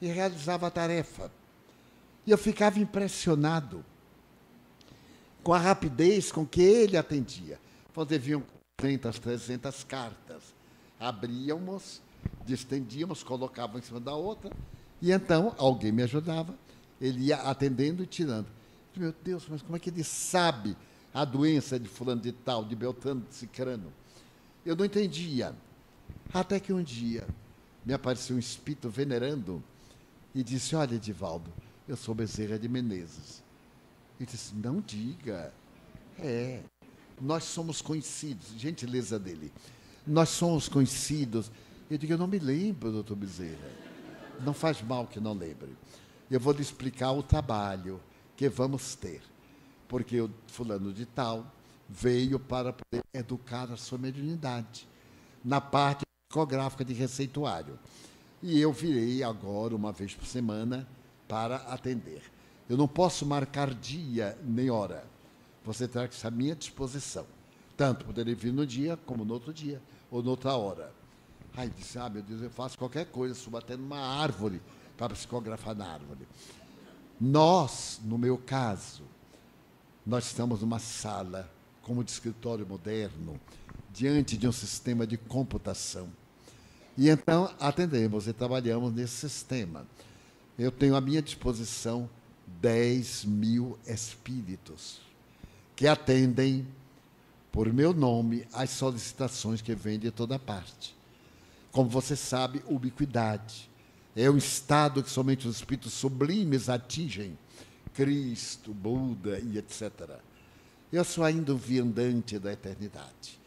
e realizava a tarefa. E eu ficava impressionado com a rapidez com que ele atendia. Quando vinham 300, 300 cartas, abríamos, distendíamos, colocávamos em cima da outra, e então alguém me ajudava, ele ia atendendo e tirando. Meu Deus, mas como é que ele sabe a doença de fulano de tal, de Beltrano de Cicrano? Eu não entendia. Até que um dia me apareceu um espírito venerando e disse: Olha, Edivaldo, eu sou Bezerra de Menezes. E disse: Não diga. É, nós somos conhecidos, gentileza dele. Nós somos conhecidos. Eu digo: Eu não me lembro, doutor Bezerra. Não faz mal que não lembre. Eu vou lhe explicar o trabalho que vamos ter. Porque o fulano de tal veio para poder educar a sua mediunidade na parte psicográfica de receituário. E eu virei agora, uma vez por semana, para atender. Eu não posso marcar dia nem hora. Você terá que estar à minha disposição. Tanto poder vir no dia, como no outro dia, ou noutra hora. Aí disse, ah, meu Deus, eu faço qualquer coisa, subo até numa árvore para psicografar na árvore. Nós, no meu caso, nós estamos numa sala, como de escritório moderno, diante de um sistema de computação. E então atendemos e trabalhamos nesse sistema. Eu tenho à minha disposição 10 mil espíritos que atendem por meu nome as solicitações que vêm de toda parte. Como você sabe, ubiquidade é o estado que somente os espíritos sublimes atingem. Cristo, Buda e etc. Eu sou ainda um viandante da eternidade.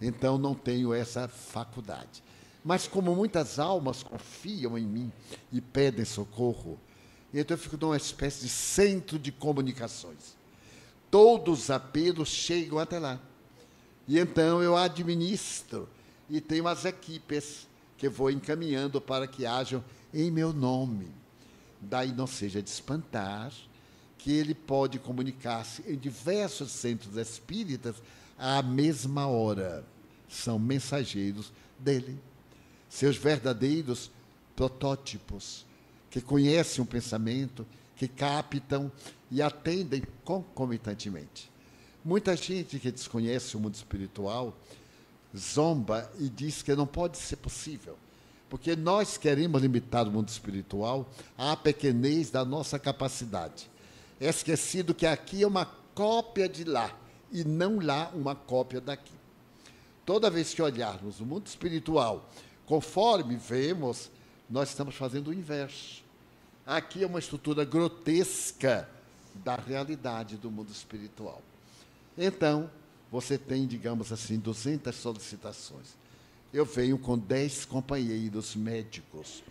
Então não tenho essa faculdade. Mas como muitas almas confiam em mim e pedem socorro, então eu fico numa espécie de centro de comunicações. Todos os apelos chegam até lá. E então eu administro e tenho as equipes que vou encaminhando para que hajam em meu nome. Daí não seja de espantar que ele pode comunicar-se em diversos centros espíritas à mesma hora. São mensageiros dele. Seus verdadeiros protótipos, que conhecem o pensamento, que captam e atendem concomitantemente. Muita gente que desconhece o mundo espiritual zomba e diz que não pode ser possível porque nós queremos limitar o mundo espiritual à pequenez da nossa capacidade. É esquecido que aqui é uma cópia de lá e não lá uma cópia daqui. Toda vez que olharmos o mundo espiritual, conforme vemos, nós estamos fazendo o inverso. aqui é uma estrutura grotesca da realidade do mundo espiritual. Então, você tem, digamos assim, 200 solicitações. Eu venho com 10 companheiros médicos.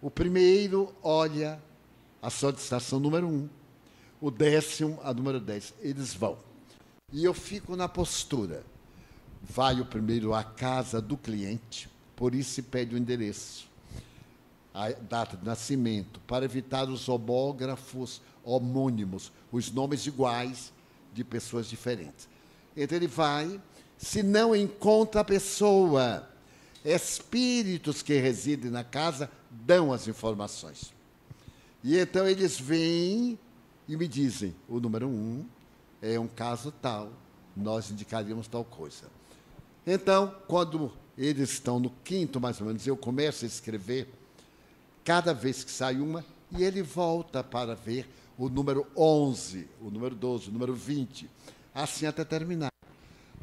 O primeiro olha a solicitação número 1. Um. O décimo, a número 10. Eles vão. E eu fico na postura. Vai o primeiro à casa do cliente, por isso se pede o endereço, a data de nascimento, para evitar os homógrafos homônimos, os nomes iguais de pessoas diferentes. Então ele vai, se não encontra a pessoa, espíritos que residem na casa dão as informações. E então eles vêm e me dizem: o número um é um caso tal, nós indicaríamos tal coisa. Então, quando eles estão no quinto, mais ou menos, eu começo a escrever, cada vez que sai uma, e ele volta para ver o número 11, o número 12, o número 20, assim até terminar.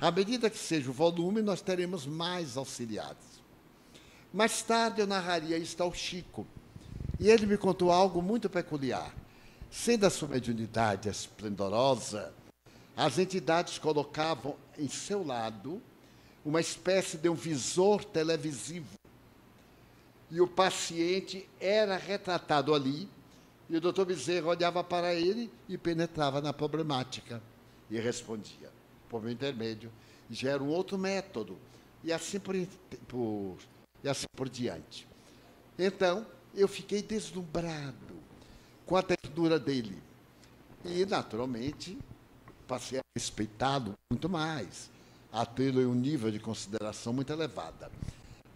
À medida que seja o volume, nós teremos mais auxiliares. Mais tarde eu narraria isso ao Chico, e ele me contou algo muito peculiar. Sendo a sua mediunidade esplendorosa, as entidades colocavam em seu lado uma espécie de um visor televisivo. E o paciente era retratado ali, e o doutor Bezerra olhava para ele e penetrava na problemática e respondia, por meu intermédio. Já era um outro método, e assim por, por, e assim por diante. Então, eu fiquei deslumbrado com a ternura dele. E, naturalmente, passei a respeitá-lo muito mais, a tê-lo em um nível de consideração muito elevada.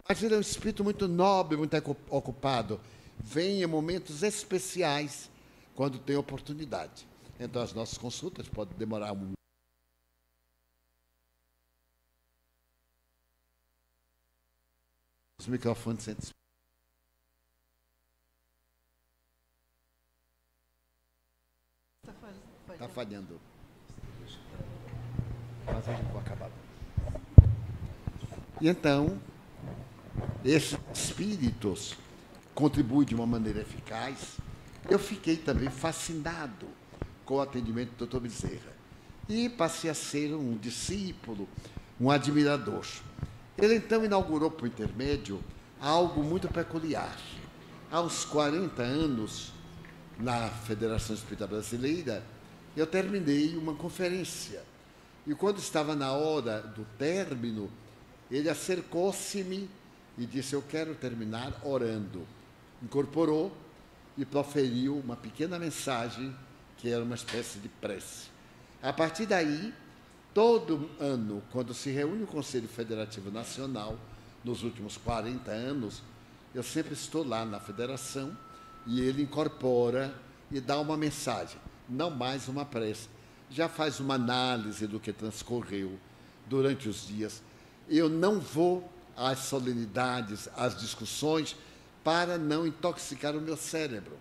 Mas ele é um espírito muito nobre, muito ocupado. Vem em momentos especiais, quando tem oportunidade. Então, as nossas consultas podem demorar um os microfones sentem Está falhando. Mas eu vou acabar. E então, esses espíritos contribuem de uma maneira eficaz. Eu fiquei também fascinado com o atendimento do Dr. Bezerra. E passei a ser um discípulo, um admirador. Ele então inaugurou por intermédio algo muito peculiar. Uns 40 anos, na Federação Espírita Brasileira, eu terminei uma conferência. E quando estava na hora do término, ele acercou-se-me e disse: Eu quero terminar orando. Incorporou e proferiu uma pequena mensagem que era uma espécie de prece. A partir daí, todo ano, quando se reúne o Conselho Federativo Nacional, nos últimos 40 anos, eu sempre estou lá na federação e ele incorpora e dá uma mensagem não mais uma prece. Já faz uma análise do que transcorreu durante os dias. Eu não vou às solenidades, às discussões, para não intoxicar o meu cérebro.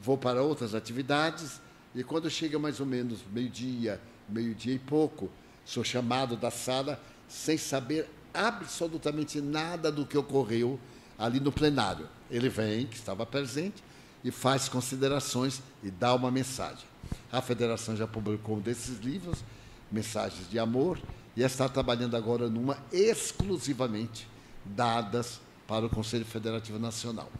Vou para outras atividades e quando chega mais ou menos meio-dia, meio-dia e pouco, sou chamado da sala sem saber absolutamente nada do que ocorreu ali no plenário. Ele vem, que estava presente, e faz considerações e dá uma mensagem. A federação já publicou um desses livros, Mensagens de Amor, e está trabalhando agora numa exclusivamente dadas para o Conselho Federativo Nacional.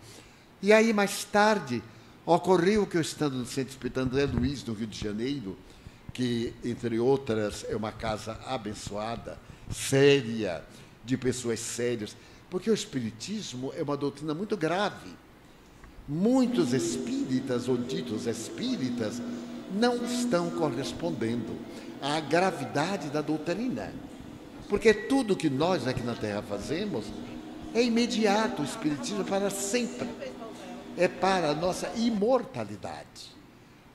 E aí, mais tarde, ocorreu que eu estando no Centro Espírita André Luiz, no Rio de Janeiro, que, entre outras, é uma casa abençoada, séria, de pessoas sérias, porque o Espiritismo é uma doutrina muito grave muitos espíritas ou ditos espíritas não estão correspondendo à gravidade da doutrina. Porque tudo que nós aqui na Terra fazemos é imediato, o Espiritismo é para sempre. É para a nossa imortalidade.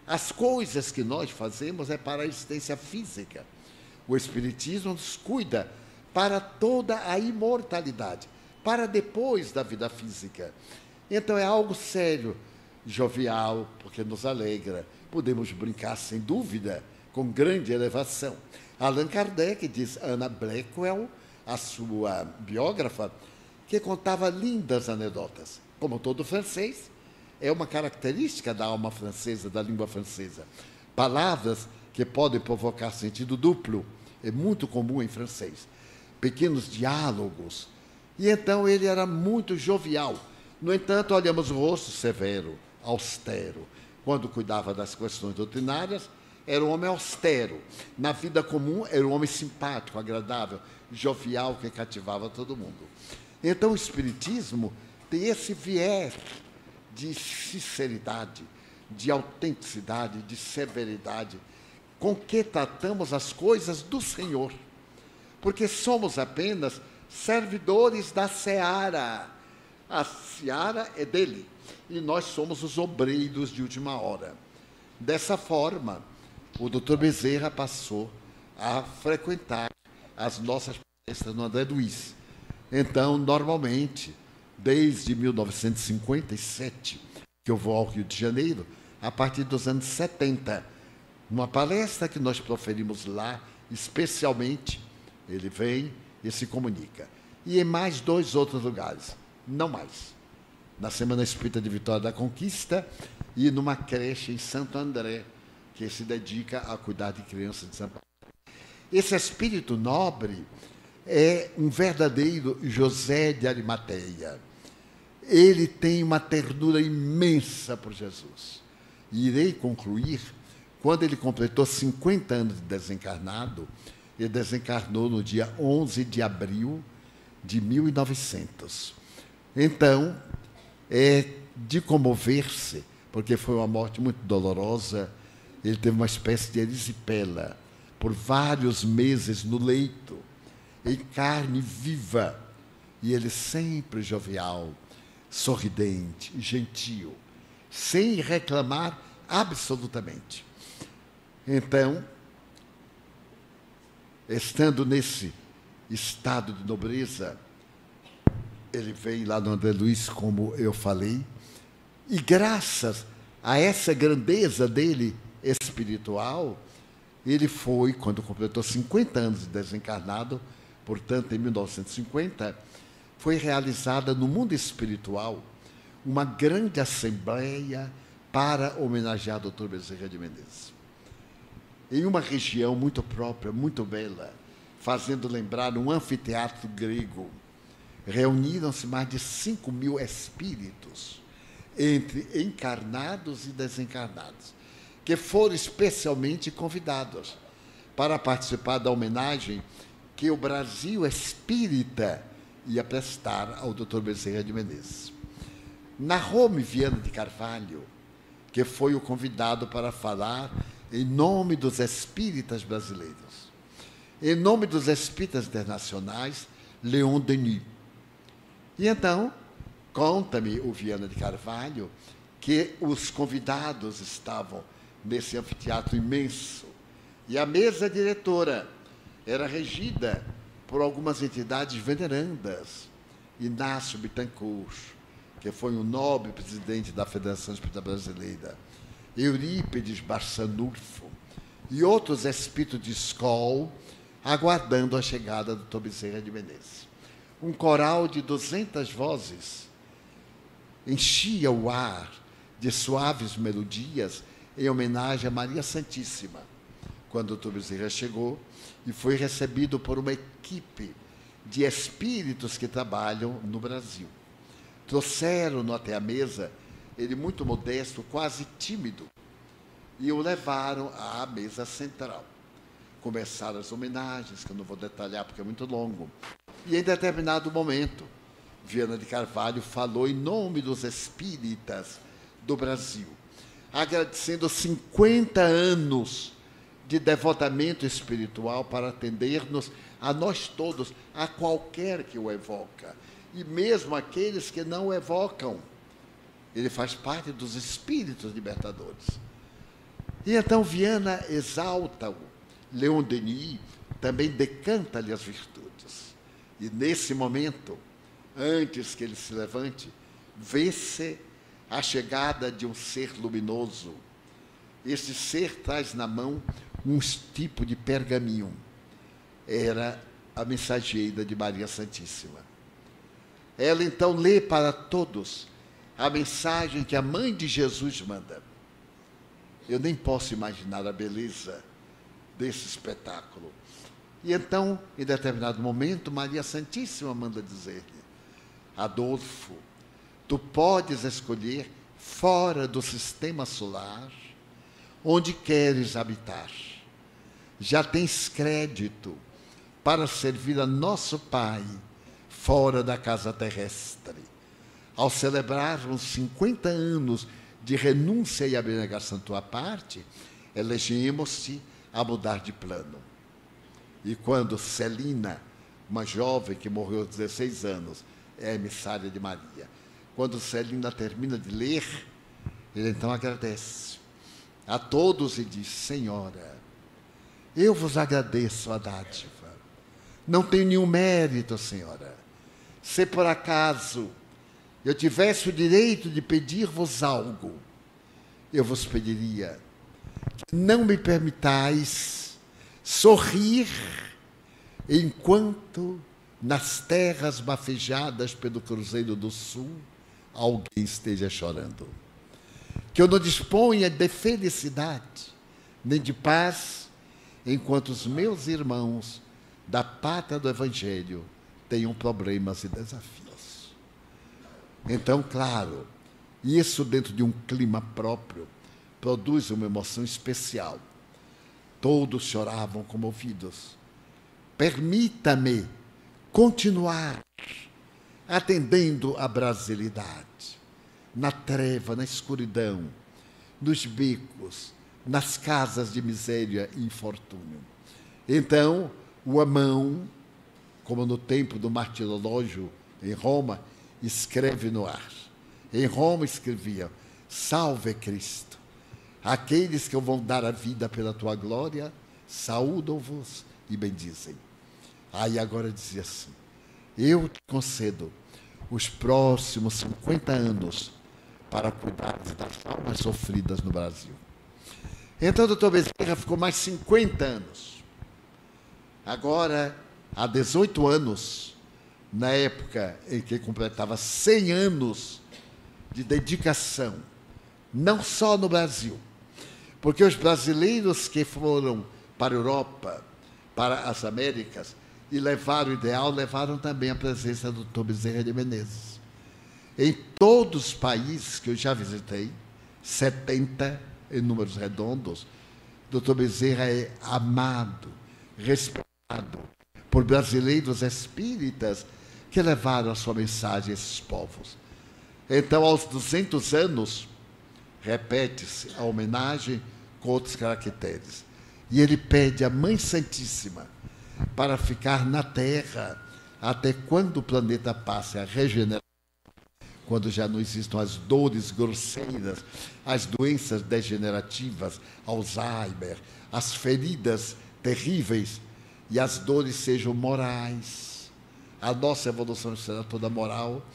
As coisas que nós fazemos é para a existência física. O Espiritismo nos cuida para toda a imortalidade, para depois da vida física. Então é algo sério, jovial, porque nos alegra. Podemos brincar, sem dúvida, com grande elevação. Allan Kardec diz Anna Blackwell, a sua biógrafa, que contava lindas anedotas. Como todo francês, é uma característica da alma francesa, da língua francesa. Palavras que podem provocar sentido duplo é muito comum em francês. Pequenos diálogos. E então ele era muito jovial. No entanto, olhamos o rosto severo, austero. Quando cuidava das questões doutrinárias, era um homem austero. Na vida comum, era um homem simpático, agradável, jovial, que cativava todo mundo. Então, o Espiritismo tem esse viés de sinceridade, de autenticidade, de severidade, com que tratamos as coisas do Senhor. Porque somos apenas servidores da seara. A seara é dele e nós somos os obreiros de última hora. Dessa forma, o doutor Bezerra passou a frequentar as nossas palestras no André Luiz. Então, normalmente, desde 1957, que eu vou ao Rio de Janeiro, a partir dos anos 70, numa palestra que nós proferimos lá, especialmente, ele vem e se comunica. E em mais dois outros lugares, não mais. Na Semana Espírita de Vitória da Conquista e numa creche em Santo André, que se dedica a cuidar de crianças de São Paulo. Esse espírito nobre é um verdadeiro José de Arimateia. Ele tem uma ternura imensa por Jesus. E irei concluir quando ele completou 50 anos de desencarnado, ele desencarnou no dia 11 de abril de 1900. Então, é de comover-se, porque foi uma morte muito dolorosa. Ele teve uma espécie de erisipela por vários meses no leito, em carne viva. E ele sempre jovial, sorridente, gentil, sem reclamar absolutamente. Então, estando nesse estado de nobreza, ele vem lá no André Luiz, como eu falei, e graças a essa grandeza dele espiritual, ele foi, quando completou 50 anos de desencarnado, portanto, em 1950, foi realizada no mundo espiritual uma grande assembleia para homenagear o Dr. Bezerra de Menezes em uma região muito própria, muito bela, fazendo lembrar um anfiteatro grego. Reuniram-se mais de 5 mil espíritos, entre encarnados e desencarnados, que foram especialmente convidados para participar da homenagem que o Brasil espírita ia prestar ao Dr. Bezerra de Menezes. Narrou-me Viana de Carvalho, que foi o convidado para falar em nome dos espíritas brasileiros, em nome dos espíritas internacionais, Leon Denis. E então, conta-me o Viana de Carvalho que os convidados estavam nesse anfiteatro imenso e a mesa diretora era regida por algumas entidades venerandas. Inácio Bittencourt, que foi um nobre presidente da Federação Espírita Brasileira, Eurípides Barçanulfo e outros espíritos de escola aguardando a chegada do Tobizerra de Menezes. Um coral de 200 vozes enchia o ar de suaves melodias em homenagem a Maria Santíssima, quando o Tobizerra chegou e foi recebido por uma equipe de espíritos que trabalham no Brasil. Trouxeram-no até a mesa ele muito modesto, quase tímido, e o levaram à mesa central. Começaram as homenagens, que eu não vou detalhar porque é muito longo. E em determinado momento, Viana de Carvalho falou em nome dos espíritas do Brasil, agradecendo 50 anos de devotamento espiritual para atender-nos a nós todos, a qualquer que o evoca, e mesmo aqueles que não o evocam ele faz parte dos espíritos libertadores. E então Viana exalta-o. Leon Denis também decanta-lhe as virtudes. E nesse momento, antes que ele se levante, vê-se a chegada de um ser luminoso. Esse ser traz na mão um tipo de pergaminho. Era a mensageira de Maria Santíssima. Ela então lê para todos a mensagem que a mãe de Jesus manda. Eu nem posso imaginar a beleza desse espetáculo. E então, em determinado momento, Maria Santíssima manda dizer-lhe: Adolfo, tu podes escolher fora do sistema solar onde queres habitar. Já tens crédito para servir a nosso Pai fora da casa terrestre. Ao celebrarmos 50 anos de renúncia e abnegação tua parte, elegimos-te a mudar de plano. E quando Celina, uma jovem que morreu aos 16 anos, é emissária de Maria, quando Celina termina de ler, ele então agradece a todos e diz: Senhora, eu vos agradeço a dádiva. Não tenho nenhum mérito, Senhora. Se por acaso eu tivesse o direito de pedir-vos algo, eu vos pediria que não me permitais sorrir enquanto nas terras bafejadas pelo Cruzeiro do Sul alguém esteja chorando. Que eu não disponha de felicidade nem de paz enquanto os meus irmãos da pátria do Evangelho tenham problemas e desafios. Então, claro, isso dentro de um clima próprio produz uma emoção especial. Todos choravam comovidos. Permita-me continuar atendendo à brasilidade, na treva, na escuridão, nos becos, nas casas de miséria e infortúnio. Então, o Amão, como no tempo do martirológio em Roma, escreve no ar. Em Roma escrevia: Salve Cristo. Aqueles que vão dar a vida pela tua glória, saúdam-vos e bendizem. Aí agora dizia assim: Eu te concedo os próximos 50 anos para cuidar das almas sofridas no Brasil. Então o doutor Bezerra ficou mais 50 anos. Agora, há 18 anos, na época em que completava 100 anos de dedicação, não só no Brasil, porque os brasileiros que foram para a Europa, para as Américas, e levaram o ideal, levaram também a presença do Dr. Bezerra de Menezes. Em todos os países que eu já visitei, 70 em números redondos, Dr. Bezerra é amado, respeitado por brasileiros espíritas que levaram a sua mensagem a esses povos. Então, aos 200 anos, repete-se a homenagem com outros caracteres. E ele pede à Mãe Santíssima para ficar na Terra até quando o planeta passe a regenerar, quando já não existam as dores grosseiras, as doenças degenerativas, Alzheimer, as feridas terríveis e as dores sejam morais. A nossa evolução será toda moral.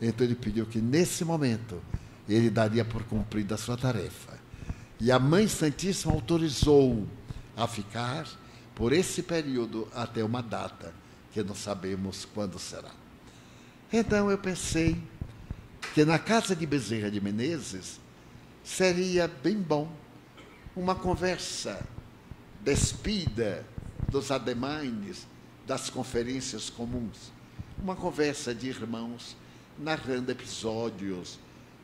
Então ele pediu que nesse momento ele daria por cumprida a sua tarefa. E a Mãe Santíssima autorizou a ficar por esse período até uma data que não sabemos quando será. Então eu pensei que na casa de Bezerra de Menezes seria bem bom uma conversa despida dos ademanes das conferências comuns, uma conversa de irmãos narrando episódios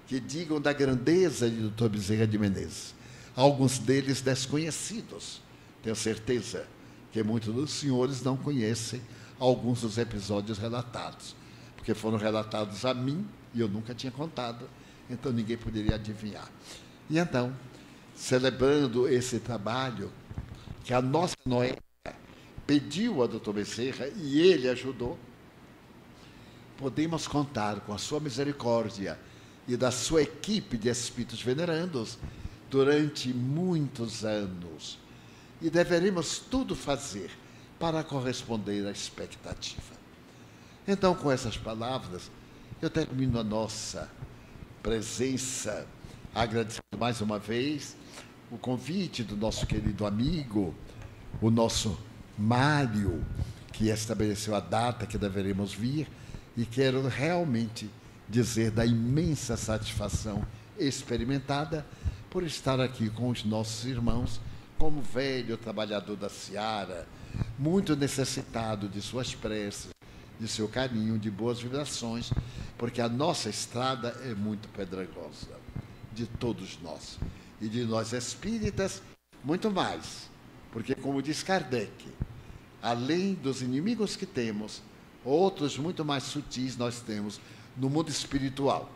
que digam da grandeza de Dr. Bezerra de Menezes, alguns deles desconhecidos, tenho certeza que muitos dos senhores não conhecem alguns dos episódios relatados, porque foram relatados a mim e eu nunca tinha contado, então ninguém poderia adivinhar. E então, celebrando esse trabalho que a nossa Noé pediu a doutor Becerra e ele ajudou, podemos contar com a sua misericórdia e da sua equipe de espíritos venerandos durante muitos anos e deveremos tudo fazer para corresponder à expectativa. Então, com essas palavras, eu termino a nossa presença, agradecendo mais uma vez o convite do nosso querido amigo, o nosso Mário, que estabeleceu a data que deveremos vir, e quero realmente dizer da imensa satisfação experimentada por estar aqui com os nossos irmãos, como velho trabalhador da seara, muito necessitado de suas preces, de seu carinho, de boas vibrações, porque a nossa estrada é muito pedregosa, de todos nós. E de nós espíritas, muito mais. Porque, como diz Kardec, além dos inimigos que temos, outros muito mais sutis nós temos no mundo espiritual.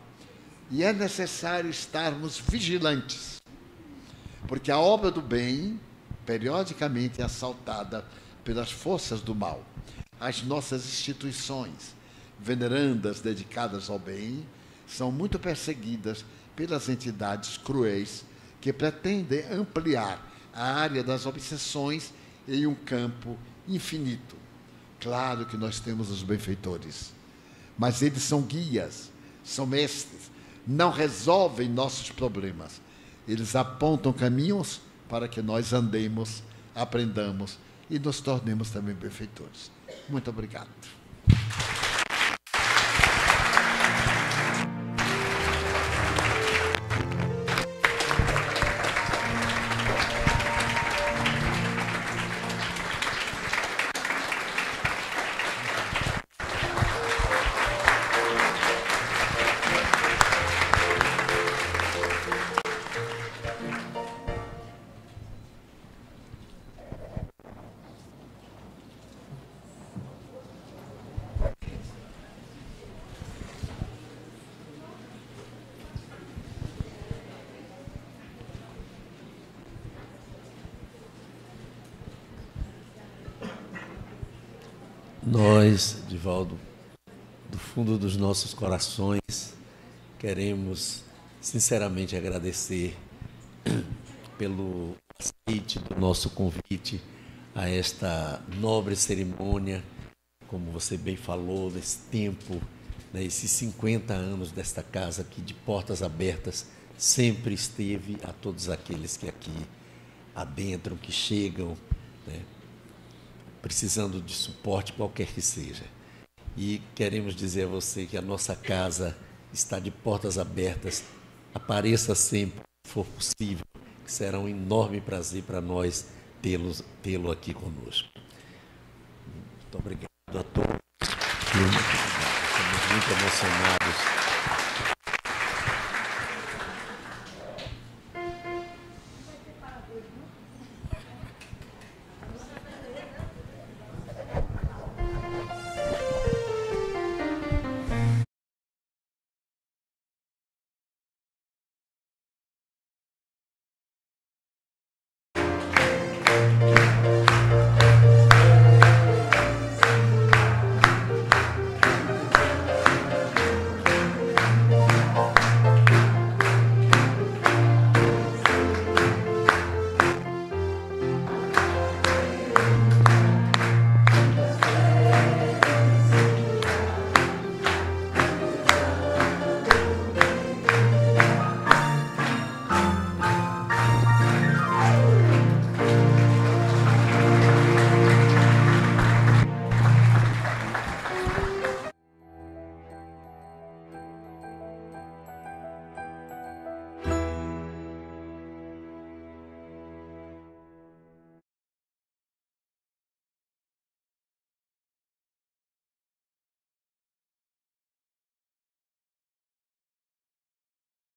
E é necessário estarmos vigilantes, porque a obra do bem, periodicamente, é assaltada pelas forças do mal. As nossas instituições, venerandas dedicadas ao bem, são muito perseguidas pelas entidades cruéis que pretendem ampliar a área das obsessões em um campo infinito. Claro que nós temos os benfeitores, mas eles são guias, são mestres, não resolvem nossos problemas. Eles apontam caminhos para que nós andemos, aprendamos e nos tornemos também benfeitores. Muito obrigado.
Nós, Divaldo, do fundo dos nossos corações, queremos sinceramente agradecer pelo aceite do nosso convite a esta nobre cerimônia, como você bem falou, desse tempo, né, esses 50 anos desta casa que de portas abertas sempre esteve a todos aqueles que aqui adentram, que chegam, né, precisando de suporte qualquer que seja. E queremos dizer a você que a nossa casa está de portas abertas. Apareça sempre que for possível, que será um enorme prazer para nós tê-lo tê aqui conosco. Muito obrigado a todos. Estamos muito emocionados